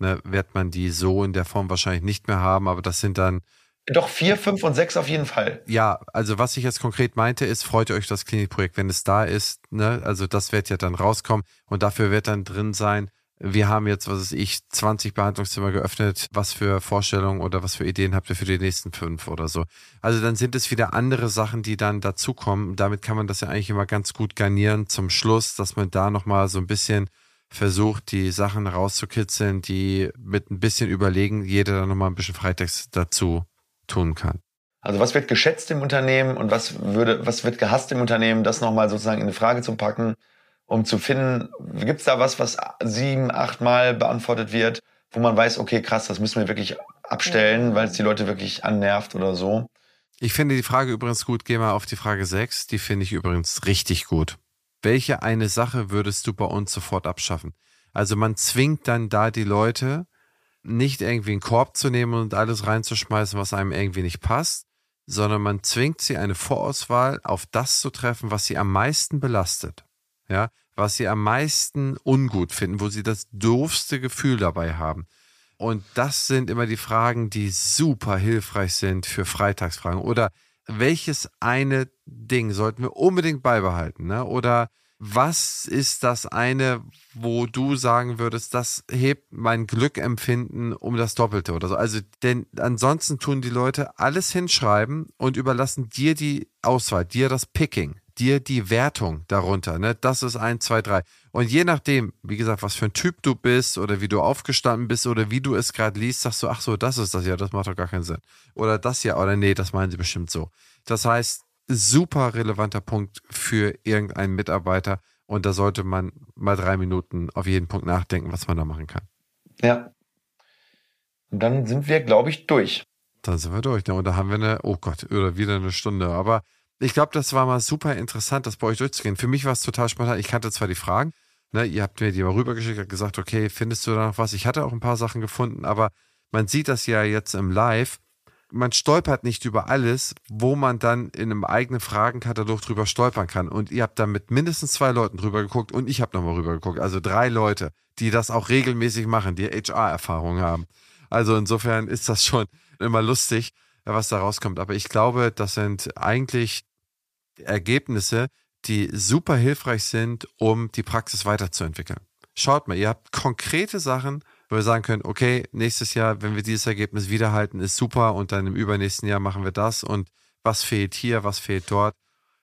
ne, wird man die so in der Form wahrscheinlich nicht mehr haben. Aber das sind dann doch vier, fünf und sechs auf jeden Fall. Ja, also was ich jetzt konkret meinte, ist, freut ihr euch das Klinikprojekt, wenn es da ist. Ne? Also das wird ja dann rauskommen und dafür wird dann drin sein, wir haben jetzt, was weiß ich, 20 Behandlungszimmer geöffnet. Was für Vorstellungen oder was für Ideen habt ihr für die nächsten fünf oder so? Also dann sind es wieder andere Sachen, die dann dazukommen. Damit kann man das ja eigentlich immer ganz gut garnieren zum Schluss, dass man da nochmal so ein bisschen versucht, die Sachen rauszukitzeln, die mit ein bisschen Überlegen jeder dann nochmal ein bisschen Freitext dazu tun kann. Also was wird geschätzt im Unternehmen und was würde, was wird gehasst im Unternehmen, das nochmal sozusagen in eine Frage zu packen um zu finden, gibt es da was, was sieben, acht Mal beantwortet wird, wo man weiß, okay, krass, das müssen wir wirklich abstellen, weil es die Leute wirklich annervt oder so. Ich finde die Frage übrigens gut. Geh mal auf die Frage 6. Die finde ich übrigens richtig gut. Welche eine Sache würdest du bei uns sofort abschaffen? Also man zwingt dann da die Leute, nicht irgendwie einen Korb zu nehmen und alles reinzuschmeißen, was einem irgendwie nicht passt, sondern man zwingt sie eine Vorauswahl auf das zu treffen, was sie am meisten belastet ja, was sie am meisten ungut finden, wo sie das doofste Gefühl dabei haben. Und das sind immer die Fragen, die super hilfreich sind für Freitagsfragen. Oder welches eine Ding sollten wir unbedingt beibehalten? Ne? Oder was ist das eine, wo du sagen würdest, das hebt mein Glückempfinden um das Doppelte oder so? Also, denn ansonsten tun die Leute alles hinschreiben und überlassen dir die Auswahl, dir das Picking dir die Wertung darunter. Ne? Das ist 1, 2, 3. Und je nachdem, wie gesagt, was für ein Typ du bist oder wie du aufgestanden bist oder wie du es gerade liest, sagst du, ach so, das ist das ja, das macht doch gar keinen Sinn. Oder das ja, oder nee, das meinen sie bestimmt so. Das heißt, super relevanter Punkt für irgendeinen Mitarbeiter. Und da sollte man mal drei Minuten auf jeden Punkt nachdenken, was man da machen kann. Ja. Und dann sind wir, glaube ich, durch. Dann sind wir durch. Ne? Und da haben wir eine, oh Gott, oder wieder eine Stunde. Aber ich glaube, das war mal super interessant, das bei euch durchzugehen. Für mich war es total spontan. Ich kannte zwar die Fragen, ne, ihr habt mir die mal rübergeschickt, gesagt, okay, findest du da noch was? Ich hatte auch ein paar Sachen gefunden, aber man sieht das ja jetzt im Live. Man stolpert nicht über alles, wo man dann in einem eigenen Fragenkatalog drüber stolpern kann. Und ihr habt da mit mindestens zwei Leuten drüber geguckt und ich habe nochmal rüber geguckt. Also drei Leute, die das auch regelmäßig machen, die HR-Erfahrung haben. Also insofern ist das schon immer lustig, was da rauskommt. Aber ich glaube, das sind eigentlich Ergebnisse, die super hilfreich sind, um die Praxis weiterzuentwickeln. Schaut mal, ihr habt konkrete Sachen, wo wir sagen können, okay, nächstes Jahr, wenn wir dieses Ergebnis wiederhalten, ist super und dann im übernächsten Jahr machen wir das und was fehlt hier, was fehlt dort.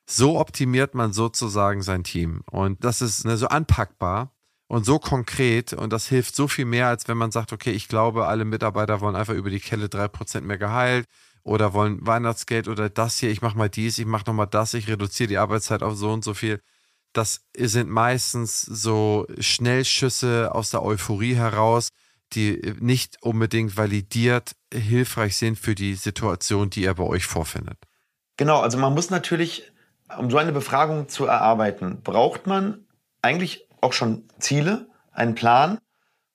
So optimiert man sozusagen sein Team und das ist ne, so anpackbar und so konkret und das hilft so viel mehr, als wenn man sagt, okay, ich glaube, alle Mitarbeiter wollen einfach über die Kelle drei Prozent mehr Gehalt oder wollen Weihnachtsgeld oder das hier, ich mache mal dies, ich mache nochmal das, ich reduziere die Arbeitszeit auf so und so viel. Das sind meistens so Schnellschüsse aus der Euphorie heraus, die nicht unbedingt validiert hilfreich sind für die Situation, die ihr bei euch vorfindet. Genau, also man muss natürlich, um so eine Befragung zu erarbeiten, braucht man eigentlich auch schon Ziele, einen Plan.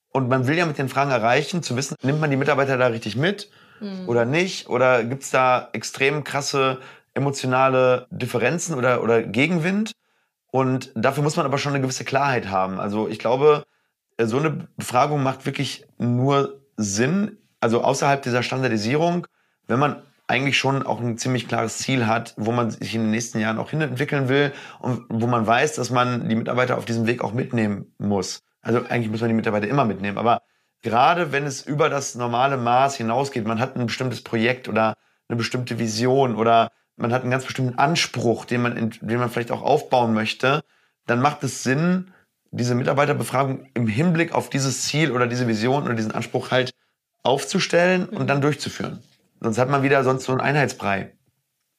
Und man will ja mit den Fragen erreichen, zu wissen, nimmt man die Mitarbeiter da richtig mit? Mhm. oder nicht? Oder gibt es da extrem krasse emotionale Differenzen oder, oder Gegenwind? Und dafür muss man aber schon eine gewisse Klarheit haben. Also ich glaube, äh, so eine Befragung macht wirklich nur Sinn, also außerhalb dieser Standardisierung, wenn man eigentlich schon auch ein ziemlich klares Ziel hat, wo man sich in den nächsten Jahren auch hinentwickeln will und wo man weiß, dass man die Mitarbeiter auf diesem Weg auch mitnehmen muss. Also eigentlich muss man die Mitarbeiter immer mitnehmen, aber gerade wenn es über das normale Maß hinausgeht, man hat ein bestimmtes Projekt oder eine bestimmte Vision oder man hat einen ganz bestimmten Anspruch, den man, den man vielleicht auch aufbauen möchte, dann macht es Sinn, diese Mitarbeiterbefragung im Hinblick auf dieses Ziel oder diese Vision oder diesen Anspruch halt aufzustellen und dann durchzuführen. Sonst hat man wieder sonst so einen Einheitsbrei.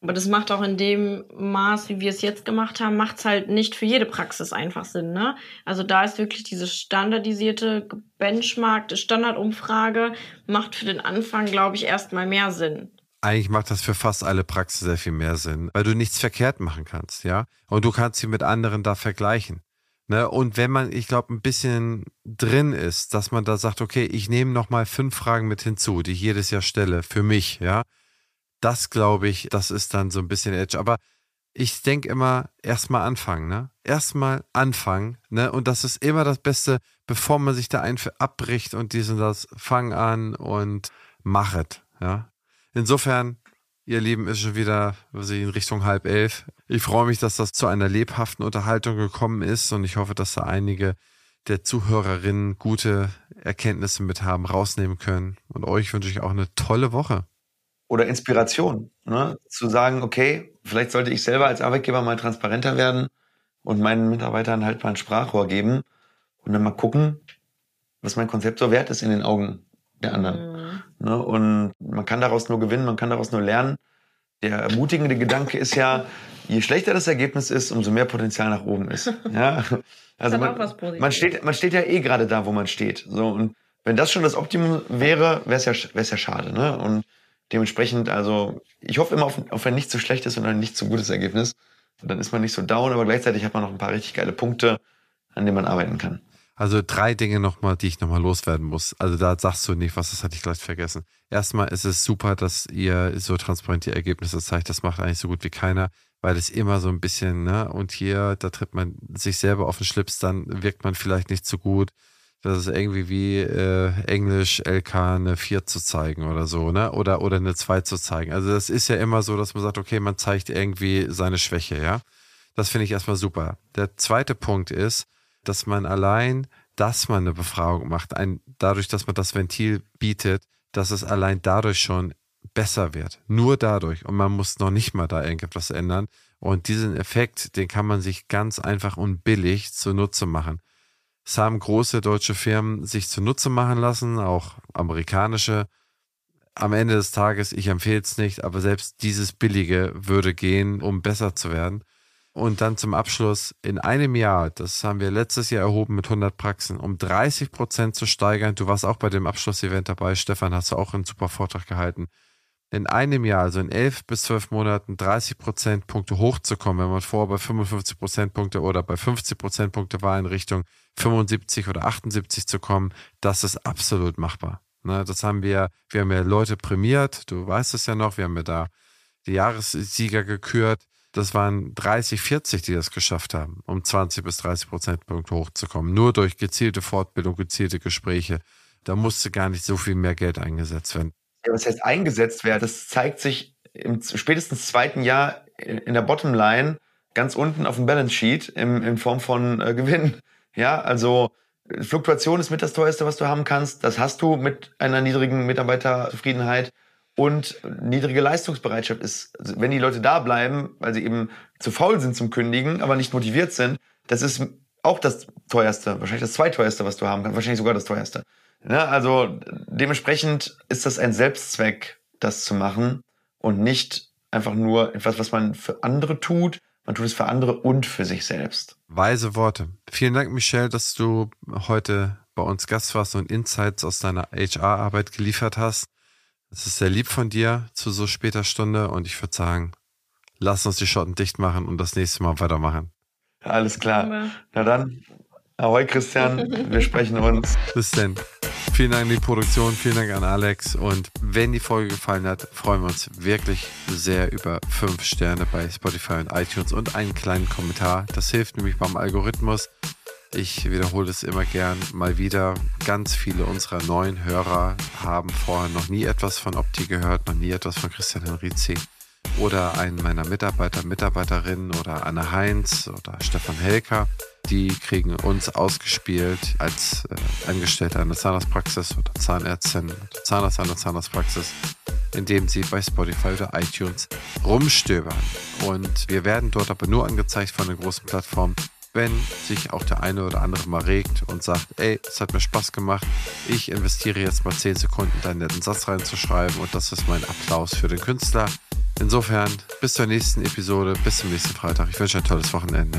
Aber das macht auch in dem Maß, wie wir es jetzt gemacht haben, macht es halt nicht für jede Praxis einfach Sinn. Ne? Also da ist wirklich diese standardisierte Benchmark, Standardumfrage, macht für den Anfang, glaube ich, erstmal mehr Sinn. Eigentlich macht das für fast alle Praxen sehr viel mehr Sinn, weil du nichts verkehrt machen kannst, ja. Und du kannst sie mit anderen da vergleichen. Ne? Und wenn man, ich glaube, ein bisschen drin ist, dass man da sagt, okay, ich nehme nochmal fünf Fragen mit hinzu, die ich jedes Jahr stelle, für mich, ja das glaube ich, das ist dann so ein bisschen Edge. Aber ich denke immer, erstmal anfangen, ne? Erstmal anfangen, ne? Und das ist immer das Beste, bevor man sich da ein abbricht und diesen das, fang an und machet, ja? Insofern, ihr Lieben, ist schon wieder in Richtung halb elf. Ich freue mich, dass das zu einer lebhaften Unterhaltung gekommen ist und ich hoffe, dass da einige der Zuhörerinnen gute Erkenntnisse mit haben, rausnehmen können. Und euch wünsche ich auch eine tolle Woche oder Inspiration. Ne? Zu sagen, okay, vielleicht sollte ich selber als Arbeitgeber mal transparenter werden und meinen Mitarbeitern halt mal ein Sprachrohr geben und dann mal gucken, was mein Konzept so wert ist in den Augen der anderen. Mhm. Ne? Und man kann daraus nur gewinnen, man kann daraus nur lernen. Der ermutigende Gedanke ist ja, je schlechter das Ergebnis ist, umso mehr Potenzial nach oben ist. Ja? Also man, man, steht, man steht ja eh gerade da, wo man steht. So, und wenn das schon das Optimum wäre, wäre es ja, wär's ja schade. Ne? Und Dementsprechend, also ich hoffe immer auf, auf ein nicht so schlechtes und ein nicht so gutes Ergebnis. Und dann ist man nicht so down, aber gleichzeitig hat man noch ein paar richtig geile Punkte, an denen man arbeiten kann. Also drei Dinge nochmal, die ich nochmal loswerden muss. Also da sagst du nicht was, das hatte ich gleich vergessen. Erstmal ist es super, dass ihr so transparent die Ergebnisse zeigt. Das macht eigentlich so gut wie keiner, weil es immer so ein bisschen, ne, und hier, da tritt man sich selber auf den Schlips, dann wirkt man vielleicht nicht so gut. Das ist irgendwie wie äh, Englisch LK eine 4 zu zeigen oder so, ne? Oder, oder eine 2 zu zeigen. Also das ist ja immer so, dass man sagt, okay, man zeigt irgendwie seine Schwäche, ja. Das finde ich erstmal super. Der zweite Punkt ist, dass man allein, dass man eine Befragung macht, ein, dadurch, dass man das Ventil bietet, dass es allein dadurch schon besser wird. Nur dadurch. Und man muss noch nicht mal da irgendetwas ändern. Und diesen Effekt, den kann man sich ganz einfach und billig zunutze machen. Es haben große deutsche Firmen sich zunutze machen lassen, auch amerikanische. Am Ende des Tages, ich empfehle es nicht, aber selbst dieses Billige würde gehen, um besser zu werden. Und dann zum Abschluss, in einem Jahr, das haben wir letztes Jahr erhoben mit 100 Praxen, um 30 Prozent zu steigern. Du warst auch bei dem Abschlussevent dabei, Stefan, hast du auch einen super Vortrag gehalten in einem Jahr, also in elf bis zwölf Monaten, 30 Prozentpunkte hochzukommen, wenn man vorher bei 55 Prozentpunkte oder bei 50 Prozentpunkte war, in Richtung 75 oder 78 zu kommen, das ist absolut machbar. Ne, das haben wir, wir haben ja Leute prämiert, du weißt es ja noch, wir haben ja da die Jahressieger gekürt. Das waren 30, 40, die das geschafft haben, um 20 bis 30 Prozentpunkte hochzukommen. Nur durch gezielte Fortbildung, gezielte Gespräche. Da musste gar nicht so viel mehr Geld eingesetzt werden ja, was heißt eingesetzt werden, das zeigt sich im spätestens zweiten Jahr in der Bottomline ganz unten auf dem Balance Sheet im, in Form von äh, Gewinn. Ja, also Fluktuation ist mit das teuerste, was du haben kannst. Das hast du mit einer niedrigen Mitarbeiterzufriedenheit und niedrige Leistungsbereitschaft ist, also wenn die Leute da bleiben, weil sie eben zu faul sind zum Kündigen, aber nicht motiviert sind, das ist auch das teuerste, wahrscheinlich das zweiteuerste, was du haben kannst, wahrscheinlich sogar das teuerste. Ne? Also dementsprechend ist das ein Selbstzweck, das zu machen und nicht einfach nur etwas, was man für andere tut. Man tut es für andere und für sich selbst. Weise Worte. Vielen Dank, Michelle, dass du heute bei uns Gast warst und Insights aus deiner HR-Arbeit geliefert hast. Es ist sehr lieb von dir zu so später Stunde und ich würde sagen, lass uns die Schotten dicht machen und das nächste Mal weitermachen. Alles klar. Na dann, ahoi Christian, wir sprechen uns. Bis denn. Vielen Dank an die Produktion, vielen Dank an Alex. Und wenn die Folge gefallen hat, freuen wir uns wirklich sehr über fünf Sterne bei Spotify und iTunes und einen kleinen Kommentar. Das hilft nämlich beim Algorithmus. Ich wiederhole es immer gern mal wieder. Ganz viele unserer neuen Hörer haben vorher noch nie etwas von Opti gehört, noch nie etwas von Christian Henrizi oder einen meiner Mitarbeiter, Mitarbeiterinnen oder Anne Heinz oder Stefan Helker. Die kriegen uns ausgespielt als äh, Angestellte einer Zahnarztpraxis oder Zahnärztin oder Zahnarzt einer Zahnarztpraxis, indem sie bei Spotify oder iTunes rumstöbern. Und wir werden dort aber nur angezeigt von den großen Plattformen, wenn sich auch der eine oder andere mal regt und sagt, ey, es hat mir Spaß gemacht, ich investiere jetzt mal 10 Sekunden, deinen netten Satz reinzuschreiben und das ist mein Applaus für den Künstler Insofern, bis zur nächsten Episode, bis zum nächsten Freitag. Ich wünsche ein tolles Wochenende.